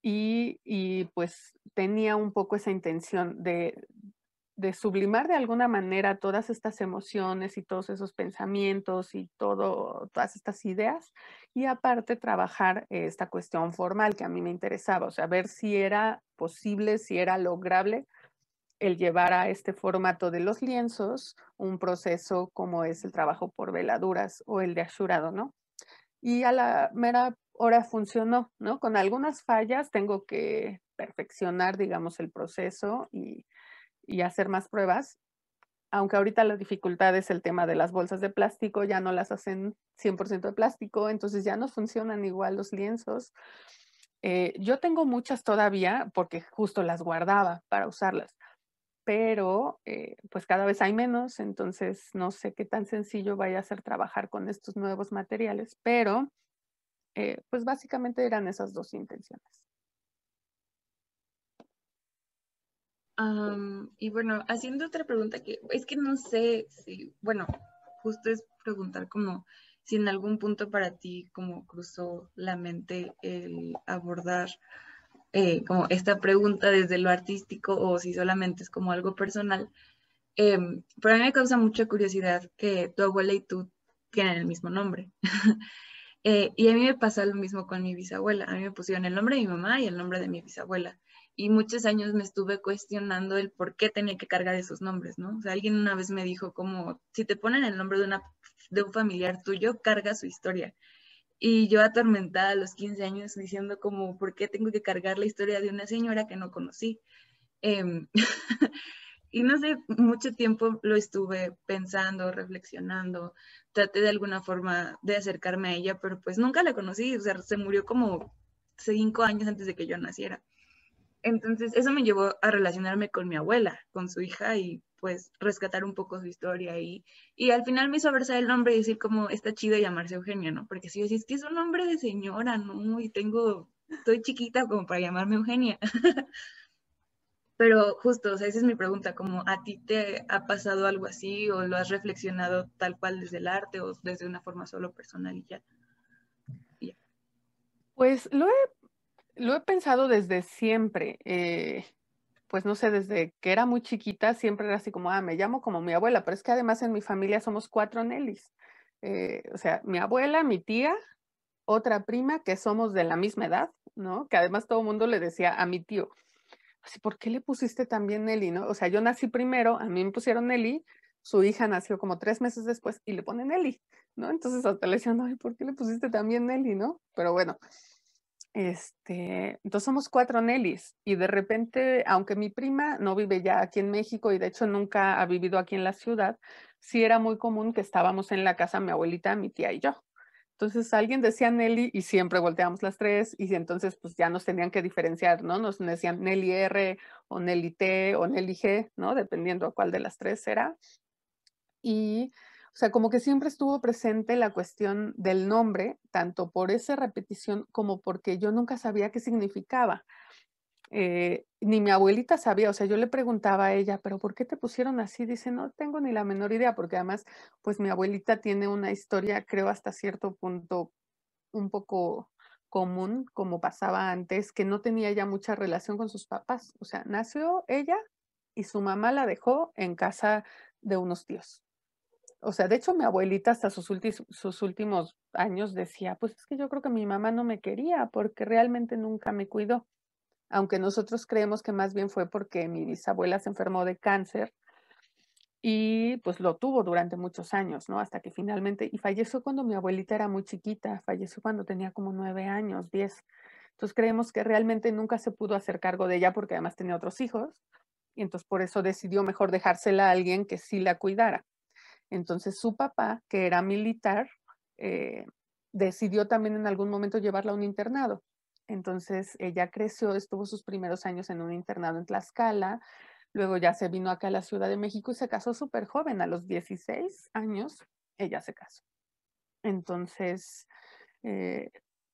Y, y, pues tenía un poco esa intención de, de sublimar de alguna manera todas estas emociones y todos esos pensamientos y todo, todas estas ideas y aparte trabajar esta cuestión formal que a mí me interesaba, o sea, ver si era posible, si era lograble el llevar a este formato de los lienzos un proceso como es el trabajo por veladuras o el de asurado, ¿no? Y a la mera hora funcionó, ¿no? Con algunas fallas tengo que perfeccionar, digamos, el proceso y, y hacer más pruebas, aunque ahorita la dificultad es el tema de las bolsas de plástico, ya no las hacen 100% de plástico, entonces ya no funcionan igual los lienzos. Eh, yo tengo muchas todavía porque justo las guardaba para usarlas, pero eh, pues cada vez hay menos, entonces no sé qué tan sencillo vaya a ser trabajar con estos nuevos materiales, pero eh, pues básicamente eran esas dos intenciones. Y bueno, haciendo otra pregunta que es que no sé si, bueno, justo es preguntar como si en algún punto para ti como cruzó la mente el abordar eh, como esta pregunta desde lo artístico o si solamente es como algo personal. Em, pero a mí me causa mucha curiosidad que tu abuela y tú tienen el mismo nombre. Eh, y a mí me pasa lo mismo con mi bisabuela. A mí me pusieron el nombre de mi mamá y el nombre de mi bisabuela y muchos años me estuve cuestionando el por qué tenía que cargar esos nombres, ¿no? O sea, alguien una vez me dijo como, si te ponen el nombre de, un familiar tuyo, carga su historia. Y yo atormentada a los 15 años diciendo como, ¿por qué tengo que cargar la historia de una señora que no conocí? Em, y no sé, mucho tiempo lo estuve pensando, reflexionando, traté de alguna forma de acercarme a ella, pero pues nunca la conocí, o sea, se murió como cinco años antes de que yo naciera. Entonces, eso me llevó a relacionarme con mi abuela, con su hija y pues rescatar un poco su historia y, y al final me hizo versar el nombre y decir como está chido llamarse Eugenia, ¿no? Porque si yo es que es un nombre de señora, ¿no? Y tengo, estoy chiquita como para llamarme Eugenia. Pero justo, o sea, esa es mi pregunta, como a ti te ha pasado algo así o lo has reflexionado tal cual desde el arte o desde una forma solo personal y ya. Pues lo he lo he pensado desde siempre. Eh, pues no sé, desde que era muy chiquita siempre era así como, ah, me llamo como mi abuela, pero es que además en mi familia somos cuatro Nellys. Eh, o sea, mi abuela, mi tía, otra prima que somos de la misma edad, ¿no? Que además todo el mundo le decía a mi tío, así, ¿por qué le pusiste también Nelly, no? O sea, yo nací primero, a mí me pusieron Nelly, su hija nació como tres meses después y le ponen Nelly, ¿no? Entonces hasta le decían, ay, ¿por qué le pusiste también Nelly, no? Pero bueno, este, entonces somos cuatro Nellys y de repente, aunque mi prima no vive ya aquí en México y de hecho nunca ha vivido aquí en la ciudad, sí era muy común que estábamos en la casa mi abuelita, mi tía y yo. Entonces alguien decía Nelly y siempre volteamos las tres y entonces pues ya nos tenían que diferenciar, ¿no? Nos decían Nelly R o Nelly T o Nelly G, ¿no? Dependiendo a cuál de las tres era. Y o sea, como que siempre estuvo presente la cuestión del nombre, tanto por esa repetición como porque yo nunca sabía qué significaba. Eh, ni mi abuelita sabía, o sea, yo le preguntaba a ella, pero ¿por qué te pusieron así? Dice, no tengo ni la menor idea, porque además, pues mi abuelita tiene una historia, creo, hasta cierto punto un poco común, como pasaba antes, que no tenía ya mucha relación con sus papás. O sea, nació ella y su mamá la dejó en casa de unos tíos o sea, de hecho mi abuelita hasta sus, sus últimos años decía, pues es que yo creo que mi mamá no me quería porque realmente nunca me cuidó, aunque nosotros creemos que más bien fue porque mi bisabuela se enfermó de cáncer y pues lo tuvo durante muchos años, ¿no? Hasta que finalmente, y falleció cuando mi abuelita era muy chiquita, falleció cuando tenía como nueve años, diez. Entonces creemos que realmente nunca se pudo hacer cargo de ella porque además tenía otros hijos y entonces por eso decidió mejor dejársela a alguien que sí la cuidara. Entonces su papá, que era militar, eh, decidió también en algún momento llevarla a un internado. Entonces ella creció, estuvo sus primeros años en un internado en Tlaxcala, luego ya se vino acá a la Ciudad de México y se casó súper joven, a los 16 años ella se casó. Entonces, eh,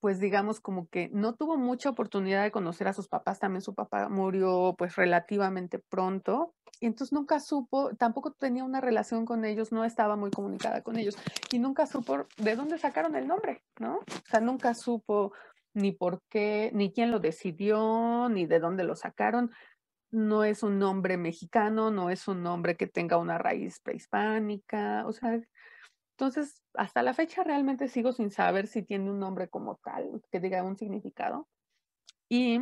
pues digamos como que no tuvo mucha oportunidad de conocer a sus papás, también su papá murió pues relativamente pronto, y entonces nunca supo, tampoco tenía una relación con ellos, no estaba muy comunicada con ellos, y nunca supo de dónde sacaron el nombre, ¿no? O sea, nunca supo ni por qué, ni quién lo decidió, ni de dónde lo sacaron. No es un nombre mexicano, no es un nombre que tenga una raíz prehispánica, o sea, entonces, hasta la fecha realmente sigo sin saber si tiene un nombre como tal, que diga un significado. Y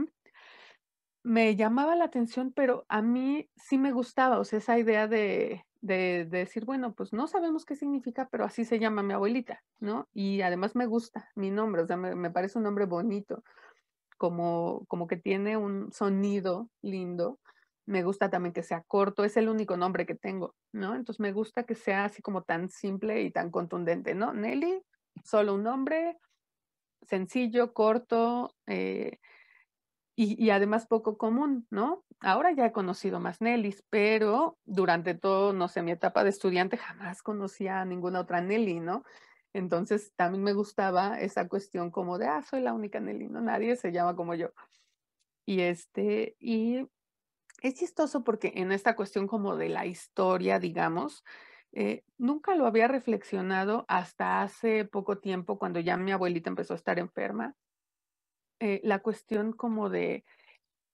me llamaba la atención, pero a mí sí me gustaba, o sea, esa idea de, de, decir, bueno, pues no sabemos qué significa, pero así se llama mi abuelita, ¿no? Y además me gusta mi nombre, o sea, me, parece un nombre bonito, como, como que tiene un sonido lindo. Me gusta también que sea corto, es el único nombre que tengo, ¿no? Entonces me gusta que sea así como tan simple y tan contundente, ¿no? Nelly, solo un nombre, sencillo, corto, eh, y, además poco común, ¿no? Ahora ya he conocido más Nellys, pero durante todo, no sé, mi etapa de estudiante jamás conocía a ninguna otra Nelly, ¿no? Entonces también me gustaba esa cuestión como de, ah, soy la única Nelly, ¿no? Nadie se llama como yo. Y este, y es chistoso porque en esta cuestión como de la historia, digamos, eh, nunca lo había reflexionado hasta hace poco tiempo, cuando ya mi abuelita empezó a estar enferma eh, la cuestión como de,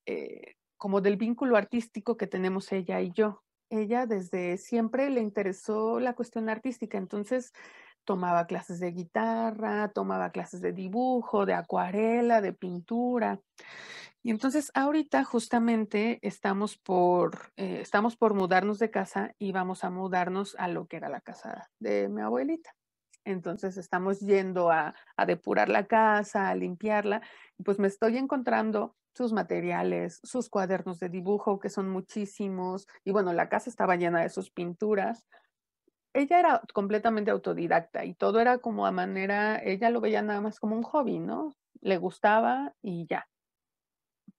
eh, como del vínculo artístico que tenemos ella y yo. Ella desde siempre le interesó la cuestión artística, entonces tomaba clases de guitarra, tomaba clases de dibujo, de acuarela, de pintura. Y entonces ahorita justamente estamos por, eh, estamos por mudarnos de casa y vamos a mudarnos a lo que era la casa de mi abuelita. Entonces estamos yendo a, depurar la casa, a limpiarla, pues me estoy encontrando sus materiales, sus cuadernos de dibujo, que son muchísimos, y bueno, la casa estaba llena de sus pinturas. Ella era completamente autodidacta y todo era como a manera, ella lo veía nada más como un hobby, ¿no? Le gustaba y ya.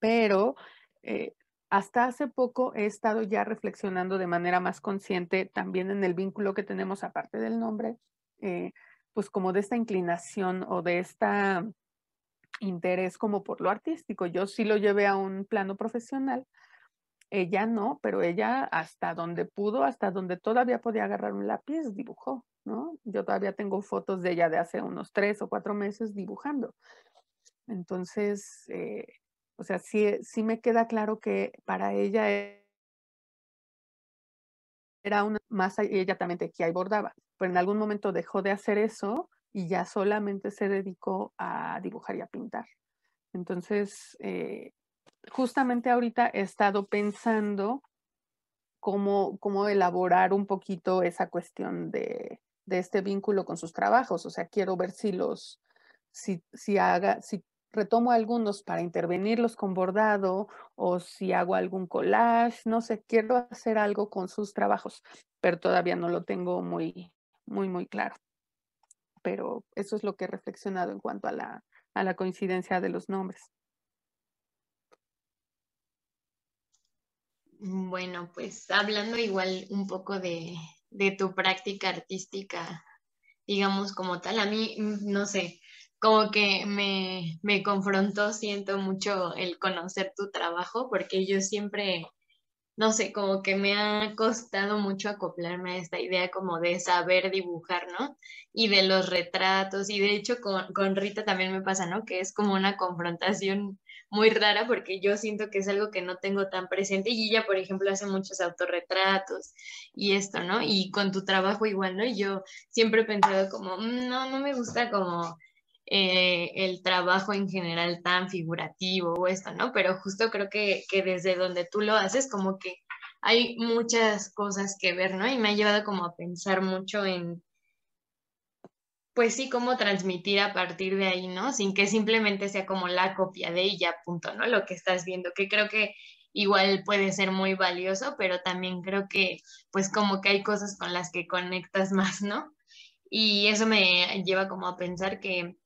Pero eh, hasta hace poco he estado ya reflexionando de manera más consciente también en el vínculo que tenemos aparte del nombre eh, pues como de esta inclinación o de esta interés como por lo artístico. Yo sí lo llevé a un plano profesional, ella no, pero ella hasta donde pudo, hasta donde todavía podía agarrar un lápiz, dibujó, ¿no? Yo todavía tengo fotos de ella de hace unos tres o cuatro meses dibujando. Entonces, eh, o sea, sí, sí me queda claro que para ella era una más, ella también tequía y bordaba, pero en algún momento dejó de hacer eso y ya solamente se dedicó a dibujar y a pintar. Entonces, eh, justamente ahorita he estado pensando cómo, cómo elaborar un poquito esa cuestión de, de, este vínculo con sus trabajos. O sea, quiero ver si los, si, si haga, si retomo algunos para intervenirlos con bordado o si hago algún collage, no sé, quiero hacer algo con sus trabajos, pero todavía no lo tengo muy, muy, muy claro. Pero eso es lo que he reflexionado en cuanto a la, a la coincidencia de los nombres. Bueno, pues hablando igual un poco de, de tu práctica artística, digamos como tal, a mí, mm, no sé, como que me, me confrontó, siento mucho el conocer tu trabajo, porque yo siempre, no sé, como que me ha costado mucho acoplarme a esta idea como de saber dibujar, ¿no? Y de los retratos, y de hecho con, con Rita también me pasa, ¿no? Que es como una confrontación muy rara porque yo siento que es algo que no tengo tan presente y ella, por ejemplo, hace muchos autorretratos y esto, ¿no? Y con tu trabajo igual, ¿no? Yo siempre he pensado como, mm, no, no me gusta como eh, el trabajo en general tan figurativo o esto, ¿no? Pero justo creo que, que desde donde tú lo haces, como que hay muchas cosas que ver, ¿no? Y me ha llevado como a pensar mucho en, pues sí, cómo transmitir a partir de ahí, ¿no? Sin que simplemente sea como la copia de ella, punto, ¿no? Lo que estás viendo, que creo que igual puede ser muy valioso, pero también creo que pues como que hay cosas con las que conectas más, ¿no? Y eso me lleva como a pensar que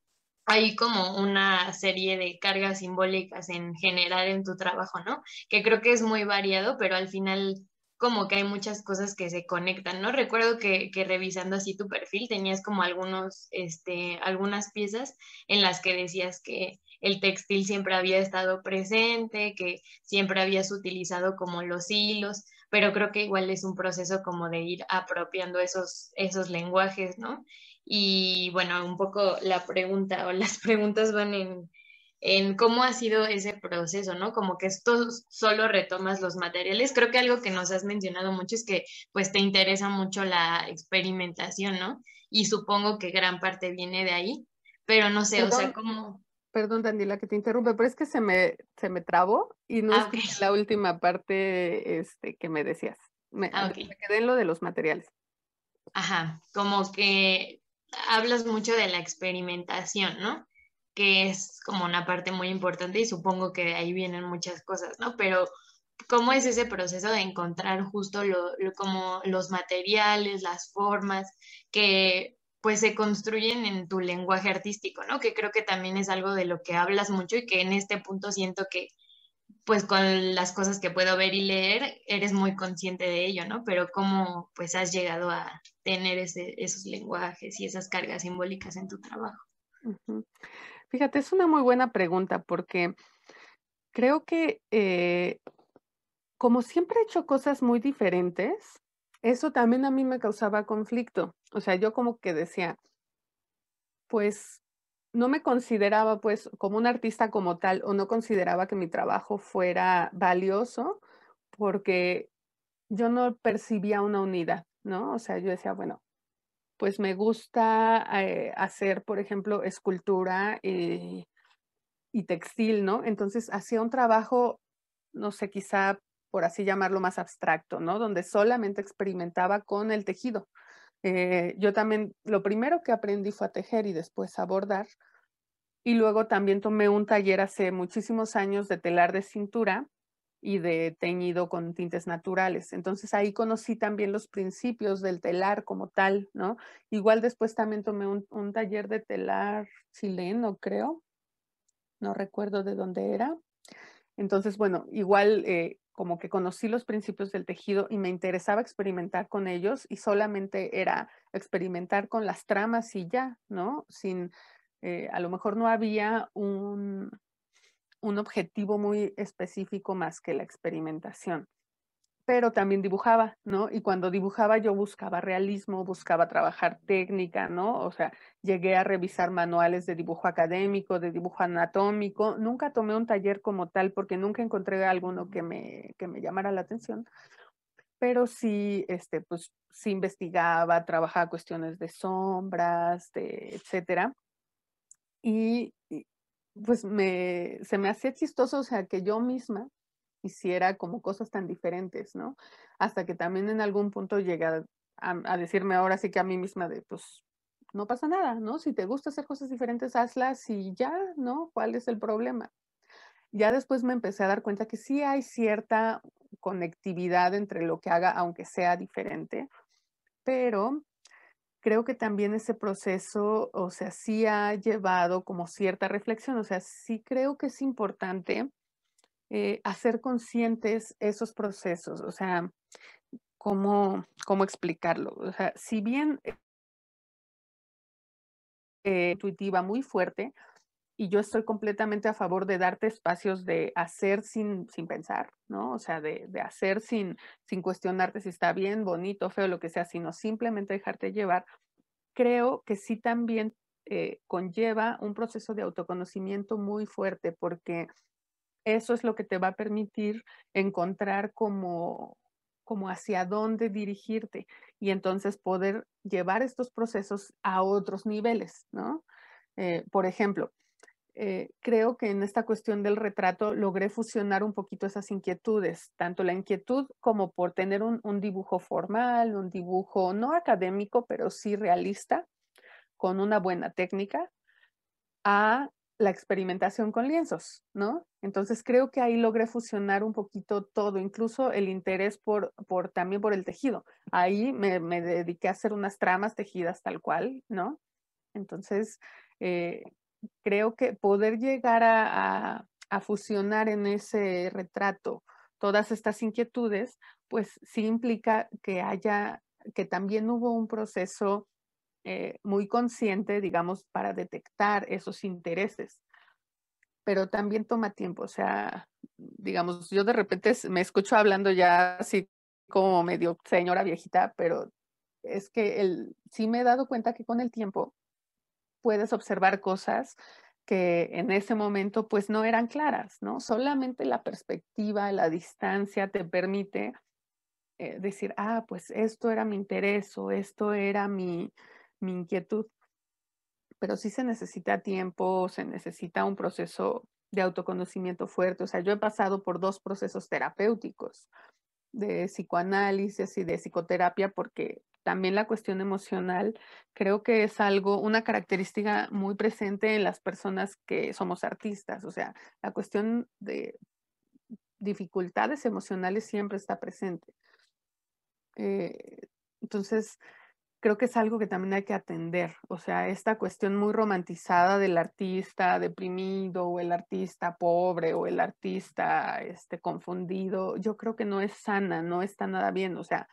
hay como una serie de cargas simbólicas en general en tu trabajo, ¿no? Que creo que es muy variado, pero al final como que hay muchas cosas que se conectan, ¿no? Recuerdo que, que, revisando así tu perfil tenías como algunos, este, algunas piezas en las que decías que el textil siempre había estado presente, que siempre habías utilizado como los hilos, pero creo que igual es un proceso como de ir apropiando esos, esos lenguajes, ¿no? Y bueno, un poco la pregunta o las preguntas van en, en cómo ha sido ese proceso, ¿no? Como que esto solo retomas los materiales. Creo que algo que nos has mencionado mucho es que pues te interesa mucho la experimentación, ¿no? Y supongo que gran parte viene de ahí, pero no sé, o sea, ¿cómo? Perdón, Daniela, que te interrumpe, pero es que se me, se me trabó y no Ah, escuché ok. la última parte este, que me decías. Me, Ah, me ok. quedé en lo de los materiales. Ajá, como que hablas mucho de la experimentación, ¿no? Que es como una parte muy importante y supongo que de ahí vienen muchas cosas, ¿no? Pero ¿cómo es ese proceso de encontrar justo lo, como los materiales, las formas que pues se construyen en tu lenguaje artístico, ¿no? Que creo que también es algo de lo que hablas mucho y que en este punto siento que pues con las cosas que puedo ver y leer, eres muy consciente de ello, ¿no? Pero cómo pues has llegado a tener ese, esos lenguajes y esas cargas simbólicas en tu trabajo. Fíjate, es una muy buena pregunta porque creo que eh, como siempre he hecho cosas muy diferentes, eso también a mí me causaba conflicto. O sea, yo como que decía, pues no me consideraba pues como un artista como tal o no consideraba que mi trabajo fuera valioso porque yo no percibía una unidad, ¿no? O sea, yo decía, bueno, pues me gusta eh, hacer, por ejemplo, escultura eh, y textil, ¿no? Entonces hacía un trabajo, no sé, quizá por así llamarlo más abstracto, ¿no? Donde solamente experimentaba con el tejido. Eh, yo también, lo primero que aprendí fue a tejer y después a bordar. Y luego también tomé un taller hace muchísimos años de telar de cintura y de teñido con tintes naturales. Entonces ahí conocí también los principios del telar como tal, ¿no? Igual después también tomé un, taller de telar chileno, creo. No recuerdo de dónde era. Entonces, bueno, igual eh, como que conocí los principios del tejido y me interesaba experimentar con ellos y solamente era experimentar con las tramas y ya, ¿no? Sin, eh, a lo mejor no había un, un objetivo muy específico más que la experimentación. Pero también dibujaba, ¿no? Y cuando dibujaba yo buscaba realismo, buscaba trabajar técnica, ¿no? O sea, llegué a revisar manuales de dibujo académico, de dibujo anatómico. Nunca tomé un taller como tal porque nunca encontré alguno que me, que me llamara la atención. Pero sí, este, pues, sí investigaba, trabajaba cuestiones de sombras, de etcétera. Y, pues me, se me hacía chistoso, o sea, que yo misma hiciera como cosas tan diferentes, ¿no? Hasta que también en algún punto llegué a, a, a, decirme ahora sí que a mí misma de, pues, no pasa nada, ¿no? Si te gusta hacer cosas diferentes, hazlas y ya, ¿no? ¿Cuál es el problema? Ya después me empecé a dar cuenta que sí hay cierta conectividad entre lo que haga, aunque sea diferente, pero creo que también ese proceso, o sea, sí ha llevado como cierta reflexión, o sea, sí creo que es importante eh, hacer conscientes esos procesos, o sea, ¿cómo, cómo explicarlo? O sea, si bien eh, intuitiva muy fuerte, y yo estoy completamente a favor de darte espacios de hacer sin, sin pensar, ¿no? O sea, de, de hacer sin, sin cuestionarte si está bien, bonito, feo, lo que sea, sino simplemente dejarte llevar. Creo que sí también eh, conlleva un proceso de autoconocimiento muy fuerte porque eso es lo que te va a permitir encontrar como, hacia dónde dirigirte y entonces poder llevar estos procesos a otros niveles, ¿no? Eh, por ejemplo, eh, creo que en esta cuestión del retrato logré fusionar un poquito esas inquietudes, tanto la inquietud como por tener un, un dibujo formal, un dibujo no académico, pero sí realista, con una buena técnica, a la experimentación con lienzos, ¿no? Entonces creo que ahí logré fusionar un poquito todo, incluso el interés por, por también por el tejido. Ahí me, dediqué a hacer unas tramas tejidas tal cual, ¿no? Entonces, eh, creo que poder llegar a, a, a, fusionar en ese retrato todas estas inquietudes, pues sí implica que haya, que también hubo un proceso eh, muy consciente, digamos, para detectar esos intereses. Pero también toma tiempo, o sea, digamos, yo de repente me escucho hablando ya así como medio señora viejita, pero es que el, sí me he dado cuenta que con el tiempo puedes observar cosas que en ese momento pues no eran claras, ¿no? Solamente la perspectiva, la distancia te permite eh, decir, ah, pues esto era mi interés o esto era mi, mi inquietud. pero sí se necesita tiempo, se necesita un proceso de autoconocimiento fuerte. O sea, yo he pasado por dos procesos terapéuticos de psicoanálisis y de psicoterapia porque también la cuestión emocional creo que es algo, una característica muy presente en las personas que somos artistas. O sea, la cuestión de dificultades emocionales siempre está presente. Eh, entonces, creo que es algo que también hay que atender. O sea, esta cuestión muy romantizada del artista deprimido o el artista pobre o el artista este, confundido, yo creo que no es sana, no está nada bien. O sea,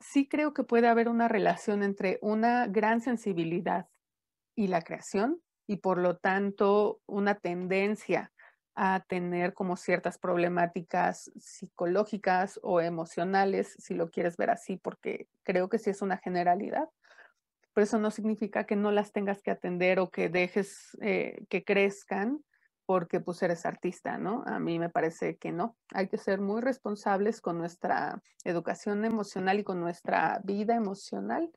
sí creo que puede haber una relación entre una gran sensibilidad y la creación y por lo tanto una tendencia a tener como ciertas problemáticas psicológicas o emocionales, si lo quieres ver así, porque creo que sí es una generalidad. Pero eso no significa que no las tengas que atender o que dejes eh, que crezcan porque pues eres artista, ¿no? A mí me parece que no. Hay que ser muy responsables con nuestra educación emocional y con nuestra vida emocional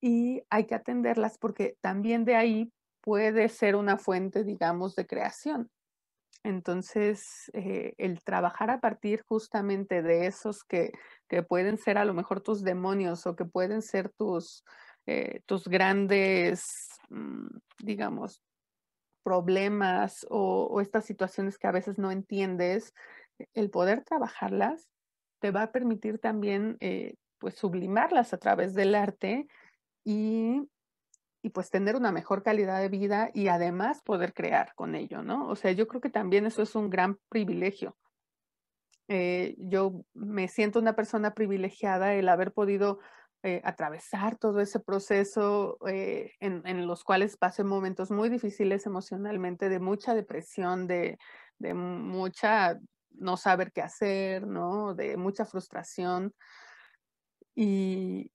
y hay que atenderlas porque también de ahí puede ser una fuente, digamos, de creación. Entonces, eh, el trabajar a partir justamente de esos que, pueden ser a lo mejor tus demonios o que pueden ser tus, eh, tus grandes, mm, digamos, problemas o, estas situaciones que a veces no entiendes, el poder trabajarlas te va a permitir también eh, pues sublimarlas a través del arte y y pues tener una mejor calidad de vida y además poder crear con ello, ¿no? O sea, yo creo que también eso es un gran privilegio. Eh, yo me siento una persona privilegiada el haber podido eh, atravesar todo ese proceso eh, en, los cuales pasé momentos muy difíciles emocionalmente, de mucha depresión, de, de mucha no saber qué hacer, ¿no? De mucha frustración. Y,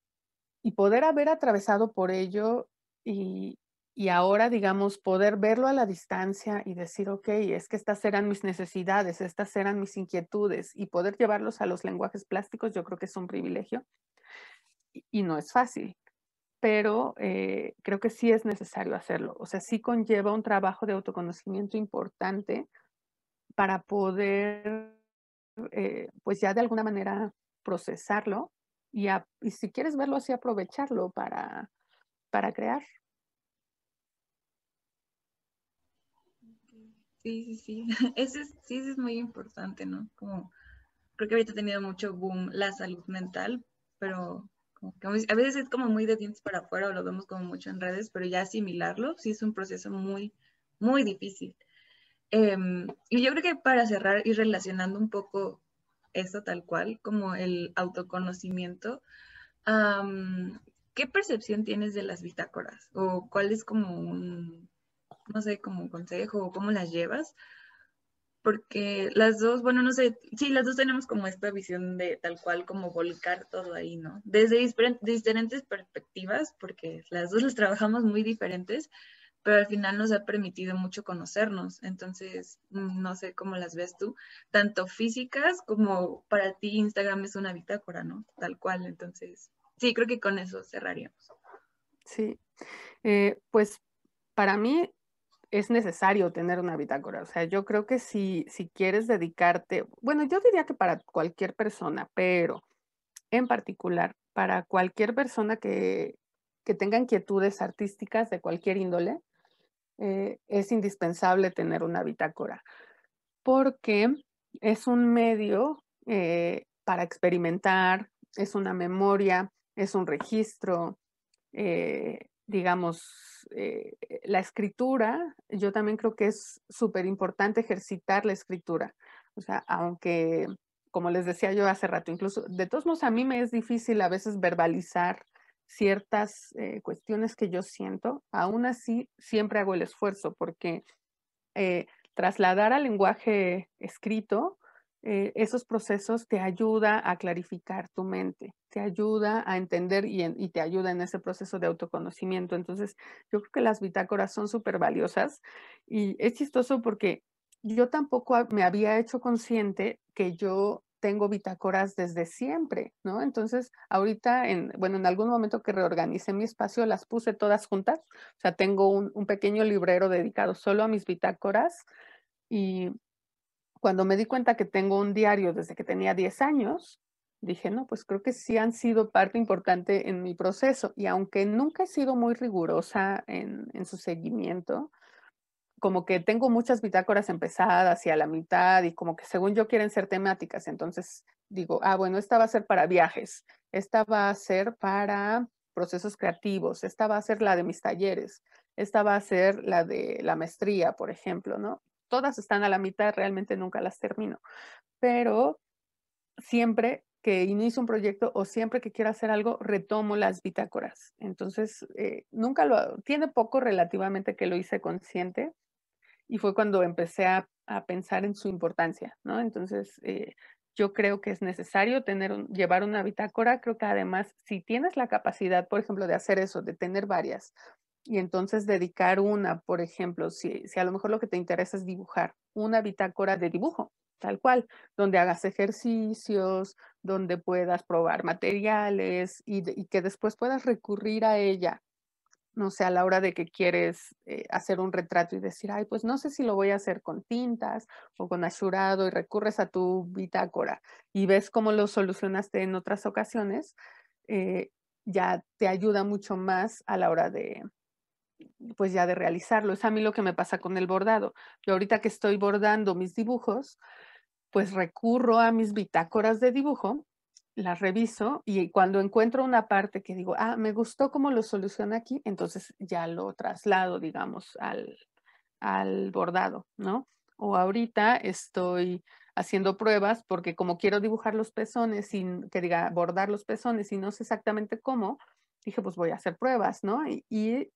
y poder haber atravesado por ello y, ahora, digamos, poder verlo a la distancia y decir, ok, es que estas eran mis necesidades, estas eran mis inquietudes y poder llevarlos a los lenguajes plásticos, yo creo que es un privilegio y, no es fácil, pero eh, creo que sí es necesario hacerlo. O sea, sí conlleva un trabajo de autoconocimiento importante para poder, eh, pues ya de alguna manera procesarlo y, y si quieres verlo así, aprovecharlo para para crear. Sí, sí, sí. Ese es, sí, es muy importante, ¿no? Como, creo que ahorita ha tenido mucho boom la salud mental, pero a veces es como muy de dientes para afuera o lo vemos como mucho en redes, pero ya asimilarlo sí es un proceso muy, muy difícil. Em, y yo creo que para cerrar y relacionando un poco esto tal cual, como el autoconocimiento, ¿qué percepción tienes de las bitácoras? ¿O cuál es como un, no sé, como consejo o cómo las llevas? Porque las dos, bueno, no sé, sí, las dos tenemos como esta visión de tal cual como volcar todo ahí, ¿no? Desde diferentes perspectivas, porque las dos las trabajamos muy diferentes, pero al final nos ha permitido mucho conocernos. Entonces, mm, no sé cómo las ves tú, tanto físicas como para ti Instagram es una bitácora, ¿no? Tal cual. Entonces, sí, creo que con eso cerraríamos. Sí, eh, pues para mí es necesario tener una bitácora. O sea, yo creo que si, si quieres dedicarte, bueno, yo diría que para cualquier persona, pero en particular para cualquier persona que, que tenga inquietudes artísticas de cualquier índole, eh, es indispensable tener una bitácora, porque es un medio eh, para experimentar, es una memoria, es un registro, eh, digamos, eh, la escritura, yo también creo que es súper importante ejercitar la escritura. O sea, aunque, como les decía yo hace rato, incluso, de todos modos, a mí me es difícil a veces verbalizar ciertas eh, cuestiones que yo siento, aún así siempre hago el esfuerzo porque trasladar al lenguaje escrito eh, esos procesos te ayuda a clarificar tu mente, te ayuda a entender y, te ayuda en ese proceso de autoconocimiento. Entonces, yo creo que las bitácoras son súper valiosas y es chistoso porque yo tampoco me había hecho consciente que yo tengo bitácoras desde siempre, ¿no? Entonces, ahorita, en, bueno, en algún momento que reorganicé mi espacio, las puse todas juntas. O sea, tengo un, un pequeño librero dedicado solo a mis bitácoras y cuando me di cuenta que tengo un diario desde que tenía 10 años, dije, no, pues creo que sí han sido parte importante en mi proceso. Y aunque nunca he sido muy rigurosa en, su seguimiento, como que tengo muchas bitácoras empezadas y a la mitad y como que según yo quieren ser temáticas. Entonces digo, ah, bueno, esta va a ser para viajes, esta va a ser para procesos creativos, esta va a ser la de mis talleres, esta va a ser la de la maestría, por ejemplo, ¿no? Todas están a la mitad, realmente nunca las termino, pero siempre que inicio un proyecto o siempre que quiero hacer algo, retomo las bitácoras. Entonces, eh, nunca lo, tiene poco relativamente que lo hice consciente, y fue cuando empecé a, pensar en su importancia, ¿no? Entonces, eh, yo creo que es necesario tener llevar una bitácora. Creo que además, si tienes la capacidad, por ejemplo, de hacer eso, de tener varias, y entonces dedicar una, por ejemplo, si, si a lo mejor lo que te interesa es dibujar, una bitácora de dibujo, tal cual, donde hagas ejercicios, donde puedas probar materiales y, que después puedas recurrir a ella no sé, a la hora de que quieres eh, hacer un retrato y decir, ay, pues no sé si lo voy a hacer con tintas o con asurado y recurres a tu bitácora y ves cómo lo solucionaste en otras ocasiones, eh, ya te ayuda mucho más a la hora de, pues ya de realizarlo. Es a mí lo que me pasa con el bordado. Yo ahorita que estoy bordando mis dibujos, pues recurro a mis bitácoras de dibujo las reviso y cuando encuentro una parte que digo, ah, me gustó cómo lo soluciona aquí, entonces ya lo traslado, digamos, al, al bordado, ¿no? O ahorita estoy haciendo pruebas porque como quiero dibujar los pezones sin que diga bordar los pezones y no sé exactamente cómo, dije, pues voy a hacer pruebas, ¿no? Y, y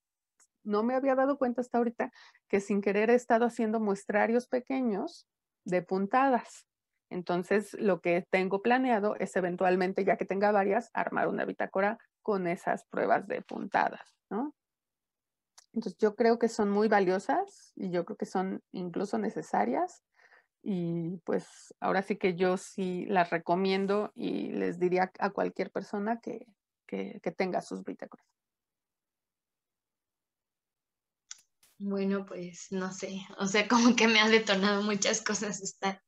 no me había dado cuenta hasta ahorita que sin querer he estado haciendo muestrarios pequeños de puntadas. Entonces, lo que tengo planeado es eventualmente, ya que tenga varias, armar una bitácora con esas pruebas de puntadas. Entonces, yo creo que son muy valiosas y yo creo que son incluso necesarias. Y pues ahora sí que yo sí las recomiendo y les diría a cualquier persona que, que, que tenga sus bitácoras. Bueno, pues no sé, o sea, como que me ha detonado muchas cosas esta,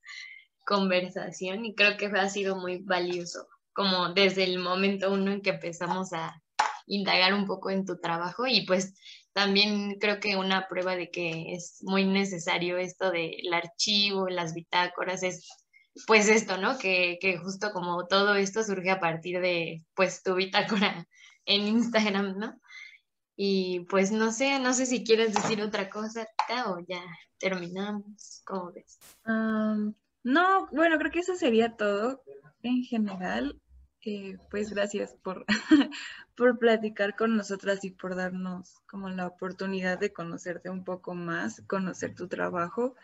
conversación y creo que ha sido muy valioso, como desde el momento uno en que empezamos a indagar un poco en tu trabajo y pues también creo que una prueba de que es muy necesario esto del archivo, las bitácoras, es pues esto, ¿no? Que, que justo como todo esto surge a partir de pues tu bitácora en Instagram, ¿no? Y pues no sé, no sé si quieres decir otra cosa o ya terminamos, ¿cómo ves? No, bueno, creo que eso sería todo en general. Eh, pues gracias por, por platicar con nosotras y por darnos como la oportunidad de conocerte un poco más, conocer tu trabajo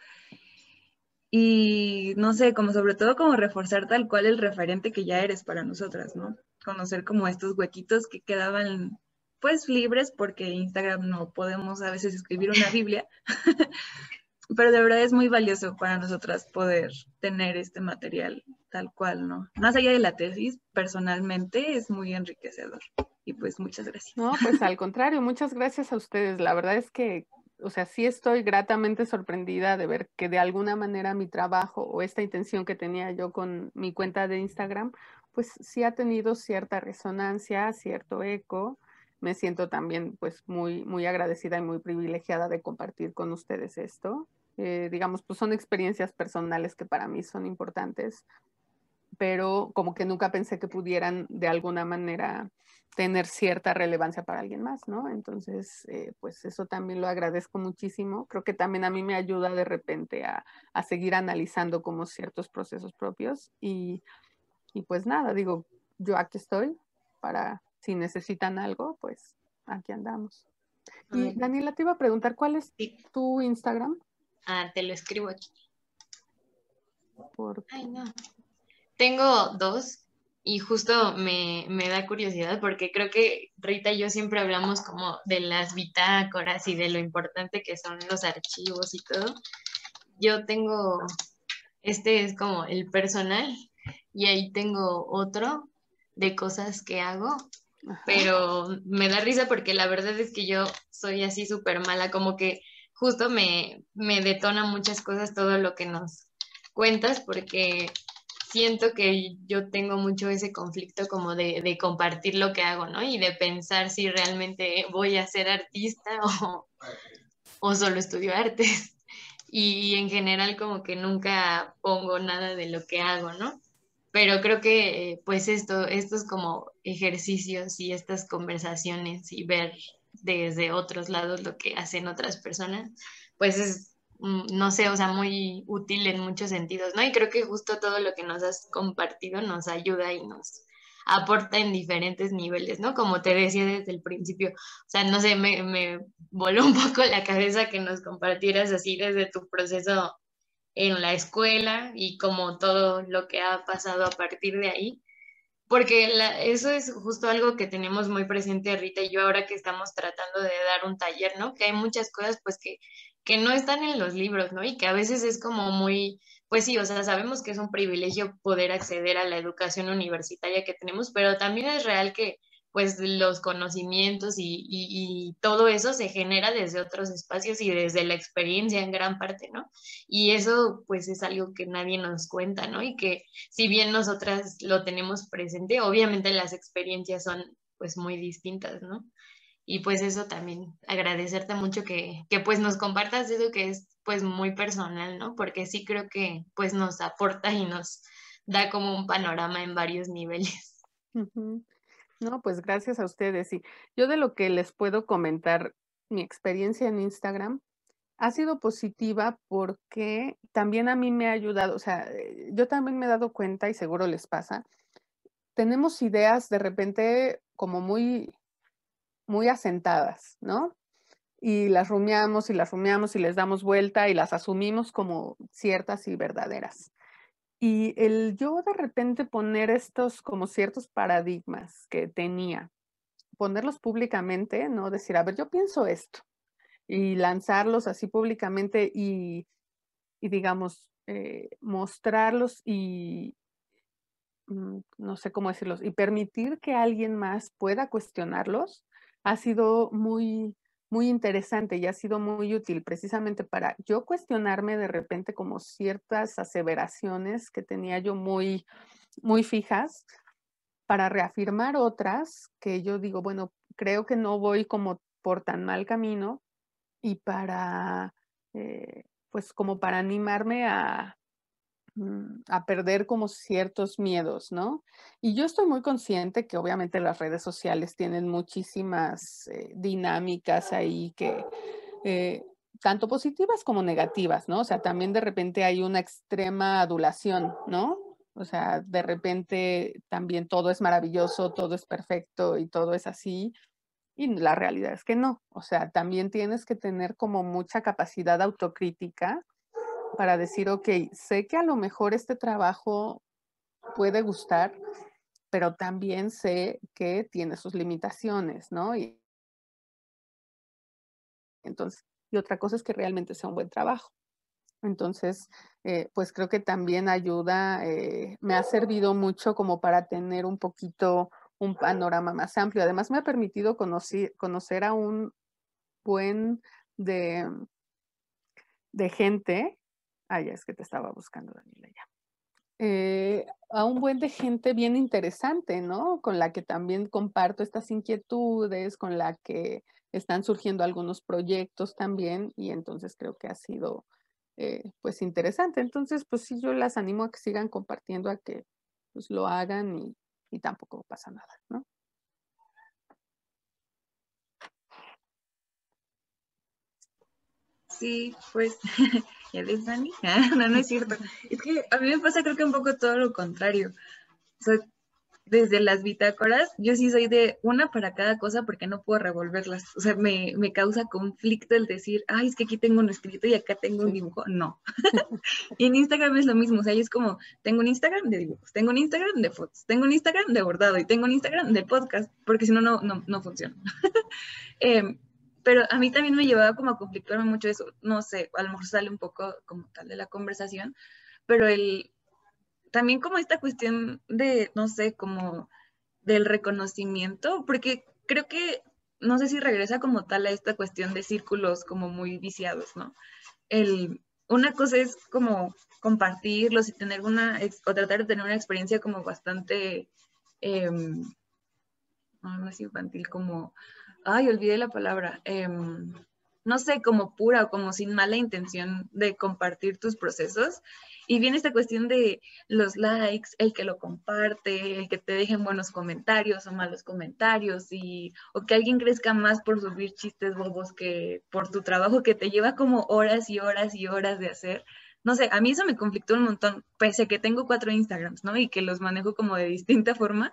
y no sé, como sobre todo como reforzar tal cual el referente que ya eres para nosotras, ¿no? Conocer como estos huequitos que quedaban pues libres porque Instagram no podemos a veces escribir una Biblia, pero de verdad es muy valioso para nosotras poder tener este material tal cual, ¿no? Más allá de la tesis, personalmente es muy enriquecedor. Y pues muchas gracias. No, pues al contrario, muchas gracias a ustedes. La verdad es que, o sea, sí estoy gratamente sorprendida de ver que de alguna manera mi trabajo o esta intención que tenía yo con mi cuenta de Instagram, pues sí ha tenido cierta resonancia, cierto eco. Me siento también pues muy, muy agradecida y muy privilegiada de compartir con ustedes esto. Eh, digamos, pues son experiencias personales que para mí son importantes, pero como que nunca pensé que pudieran de alguna manera tener cierta relevancia para alguien más, ¿no? Entonces, eh, pues eso también lo agradezco muchísimo. Creo que también a mí me ayuda de repente a, a seguir analizando como ciertos procesos propios y, y pues nada, digo, yo aquí estoy para si necesitan algo, pues aquí andamos. Y Daniela, te iba a preguntar, ¿cuál es tu Instagram? Ah, te lo escribo aquí. Ay, no. Tengo dos y justo me, da curiosidad porque creo que Rita y yo siempre hablamos como de las bitácoras y de lo importante que son los archivos y todo. Yo tengo, este es como el personal y ahí tengo otro de cosas que hago, pero me da risa porque la verdad es que yo soy así súper mala, como que justo me, me detona muchas cosas todo lo que nos cuentas porque siento que yo tengo mucho ese conflicto como de, de, compartir lo que hago, ¿no? Y de pensar si realmente voy a ser artista o, o solo estudio artes. Y en general como que nunca pongo nada de lo que hago, ¿no? Pero creo que pues esto, estos como ejercicios y estas conversaciones y ver desde otros lados lo que hacen otras personas, pues es, mm, no sé, o sea, muy útil en muchos sentidos, ¿no? Y creo que justo todo lo que nos has compartido nos ayuda y nos aporta en diferentes niveles, ¿no? Como te decía desde el principio, o sea, no sé, me, me voló un poco la cabeza que nos compartieras así desde tu proceso en la escuela y como todo lo que ha pasado a partir de ahí, porque eso es justo algo que tenemos muy presente Rita y yo ahora que estamos tratando de dar un taller, ¿no? Que hay muchas cosas pues que, que no están en los libros, ¿no? Y que a veces es como muy, pues sí, o sea, sabemos que es un privilegio poder acceder a la educación universitaria que tenemos, pero también es real que pues los conocimientos y, todo eso se genera desde otros espacios y desde la experiencia en gran parte, ¿no? Y eso pues es algo que nadie nos cuenta, ¿no? Y que si bien nosotras lo tenemos presente, obviamente las experiencias son pues muy distintas, ¿no? Y pues eso también, agradecerte mucho que, que pues nos compartas eso que es pues muy personal, ¿no? Porque sí creo que pues nos aporta y nos da como un panorama en varios niveles. No, pues gracias a ustedes. Y yo de lo que les puedo comentar, mi experiencia en Instagram ha sido positiva porque también a mí me ha ayudado, o sea, eh, yo también me he dado cuenta y seguro les pasa, tenemos ideas de repente como muy, muy asentadas, ¿no? Y las rumiamos y las rumiamos y les damos vuelta y las asumimos como ciertas y verdaderas. Y el yo de repente poner estos como ciertos paradigmas que tenía, ponerlos públicamente, ¿no? Decir, a ver, yo pienso esto y lanzarlos así públicamente y, digamos, eh, mostrarlos y, mm, no sé cómo decirlos, y permitir que alguien más pueda cuestionarlos, ha sido muy, muy interesante y ha sido muy útil precisamente para yo cuestionarme de repente como ciertas aseveraciones que tenía yo muy, muy fijas para reafirmar otras que yo digo, bueno, creo que no voy como por tan mal camino y para, eh, pues como para animarme a, a perder como ciertos miedos, ¿no? Y yo estoy muy consciente que obviamente las redes sociales tienen muchísimas eh, dinámicas ahí que, eh, tanto positivas como negativas, ¿no? O sea, también de repente hay una extrema adulación, ¿no? O sea, de repente también todo es maravilloso, todo es perfecto y todo es así. Y la realidad es que no. O sea, también tienes que tener como mucha capacidad autocrítica para decir, ok, sé que a lo mejor este trabajo puede gustar, pero también sé que tiene sus limitaciones, ¿no? Y entonces, y otra cosa es que realmente sea un buen trabajo. Entonces, eh, pues creo que también ayuda, eh, me ha servido mucho como para tener un poquito un panorama más amplio. Además, me ha permitido conocer, a un buen de, de gente Ah, ya es que te estaba buscando, Daniela, ya. Eh, a un buen de gente bien interesante, ¿no? Con la que también comparto estas inquietudes, con la que están surgiendo algunos proyectos también, y entonces creo que ha sido, eh, pues, interesante. Entonces, pues sí, yo las animo a que sigan compartiendo, a que pues lo hagan y, y tampoco pasa nada, ¿no? Sí, pues ¿Ya ves, Dani? no, no es cierto. Es que a mí me pasa creo que un poco todo lo contrario. O sea, desde las bitácoras, yo sí soy de una para cada cosa porque no puedo revolverlas. O sea, me, me causa conflicto el decir, ay, es que aquí tengo un escrito y acá tengo un dibujo. No. y en Instagram es lo mismo. O sea, es como, tengo un Instagram de dibujos, tengo un Instagram de fotos, tengo un Instagram de bordado y tengo un Instagram de podcast, porque si no, no, no funciona. eh, pero a mí también me llevaba como a conflictuarme mucho eso, no sé, a sale un poco como tal de la conversación, pero el, también como esta cuestión de, no sé, como del reconocimiento, porque creo que, no sé si regresa como tal a esta cuestión de círculos como muy viciados, ¿no? El, una cosa es como compartirlos y tener una, o tratar de tener una experiencia como bastante, em, no, infantil, como, ay, olvidé la palabra, em, no sé, como pura o como sin mala intención de compartir tus procesos. Y viene esta cuestión de los likes, el que lo comparte, el que te dejen buenos comentarios o malos comentarios, y, o que alguien crezca más por subir chistes bobos que por tu trabajo que te lleva como horas y horas y horas de hacer. No sé, a mí eso me conflictó un montón, pese a que tengo cuatro Instagrams, ¿no? Y que los manejo como de distinta forma,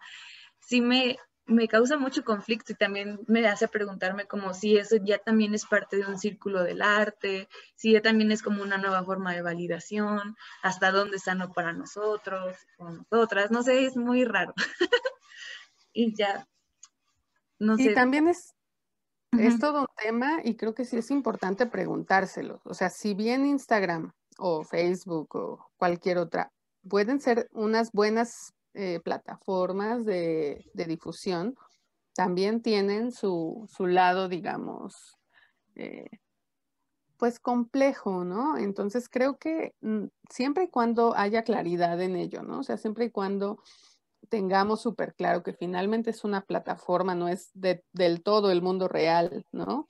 sí me, me causa mucho conflicto y también me hace preguntarme como si eso ya también es parte de un círculo del arte, si ya también es como una nueva forma de validación, hasta dónde es sano para nosotros o nosotras, no sé, es muy raro. y ya, no sé. Y también es, es todo un tema y creo que sí es importante preguntárselo. O sea, si bien Instagram o Facebook o cualquier otra pueden ser unas buenas eh, plataformas de, difusión también tienen su, lado, digamos, eh, pues complejo, ¿no? Entonces creo que mm, siempre y cuando haya claridad en ello, ¿no? O sea, siempre y cuando tengamos súper claro que finalmente es una plataforma, no es del todo el mundo real, ¿no?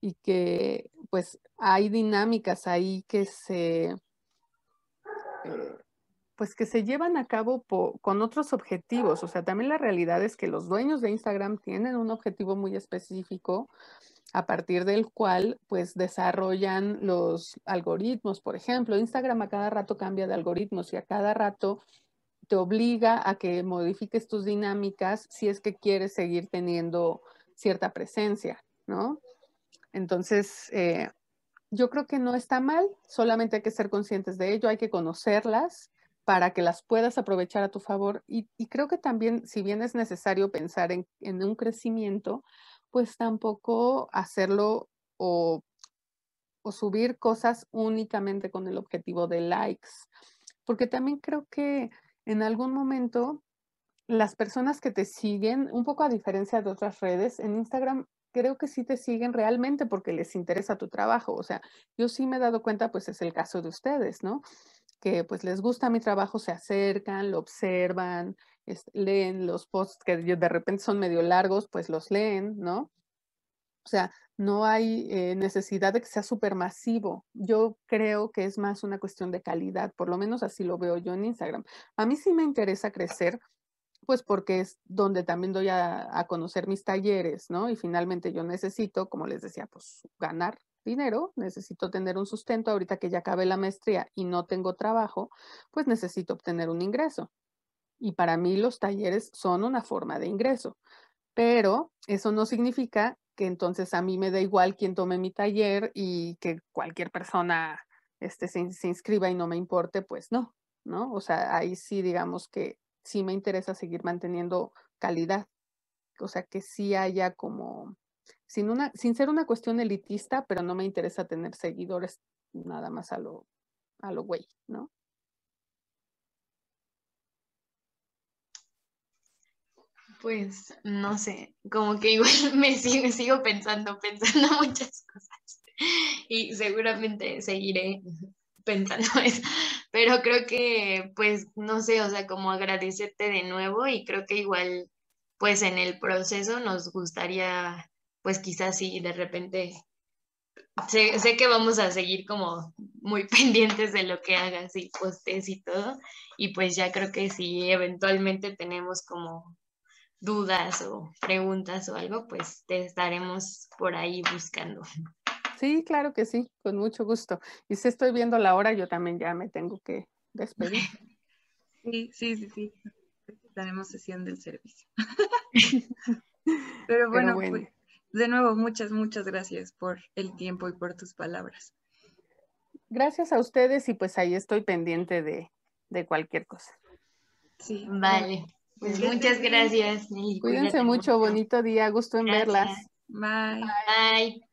Y que pues hay dinámicas ahí que se, eh, pues que se llevan a cabo con otros objetivos. O sea, también la realidad es que los dueños de Instagram tienen un objetivo muy específico a partir del cual pues desarrollan los algoritmos. Por ejemplo, Instagram a cada rato cambia de algoritmos y a cada rato te obliga a que modifiques tus dinámicas si es que quieres seguir teniendo cierta presencia, ¿no? Entonces, eh, yo creo que no está mal, solamente hay que ser conscientes de ello, hay que conocerlas para que las puedas aprovechar a tu favor. Y, creo que también, si bien es necesario pensar en, un crecimiento, pues tampoco hacerlo o, o, subir cosas únicamente con el objetivo de likes. Porque también creo que en algún momento las personas que te siguen, un poco a diferencia de otras redes, en Instagram creo que sí te siguen realmente porque les interesa tu trabajo. O sea, yo sí me he dado cuenta, pues es el caso de ustedes, ¿no? Que pues les gusta mi trabajo, se acercan, lo observan, leen los posts que de repente son medio largos, pues los leen, ¿no? O sea, no hay eh, necesidad de que sea súper masivo. Yo creo que es más una cuestión de calidad, por lo menos así lo veo yo en Instagram. A mí sí me interesa crecer, pues porque es donde también doy a, a conocer mis talleres, ¿no? Y finalmente yo necesito, como les decía, pues ganar dinero, necesito tener un sustento, ahorita que ya acabé la maestría y no tengo trabajo, pues necesito obtener un ingreso. Y para mí los talleres son una forma de ingreso, pero eso no significa que entonces a mí me da igual quien tome mi taller y que cualquier persona este, se, se inscriba y no me importe, pues no, ¿no? O sea, ahí sí digamos que sí me interesa seguir manteniendo calidad, o sea, que sí haya como sin, una, sin ser una cuestión elitista, pero no me interesa tener seguidores nada más a lo, a lo güey, ¿no? Pues no sé, como que igual me sigo, sigo pensando, pensando muchas cosas y seguramente seguiré pensando eso, pero creo que pues no sé, o sea, como agradecerte de nuevo y creo que igual pues en el proceso nos gustaría pues quizás sí, de repente sé, sé, que vamos a seguir como muy pendientes de lo que hagas y postes y todo. Y pues ya creo que si eventualmente tenemos como dudas o preguntas o algo, pues te estaremos por ahí buscando. Sí, claro que sí, con mucho gusto. Y si estoy viendo la hora, yo también ya me tengo que despedir. Sí, sí, sí, sí. Tenemos sesión del servicio. Pero bueno, Pues, de nuevo, muchas, muchas gracias por el tiempo y por tus palabras. Gracias a ustedes y pues ahí estoy pendiente de, cualquier cosa. Sí, vale. Pues muchas gracias. Cuídense mucho, bonito día, gusto en verlas. Bye. Bye.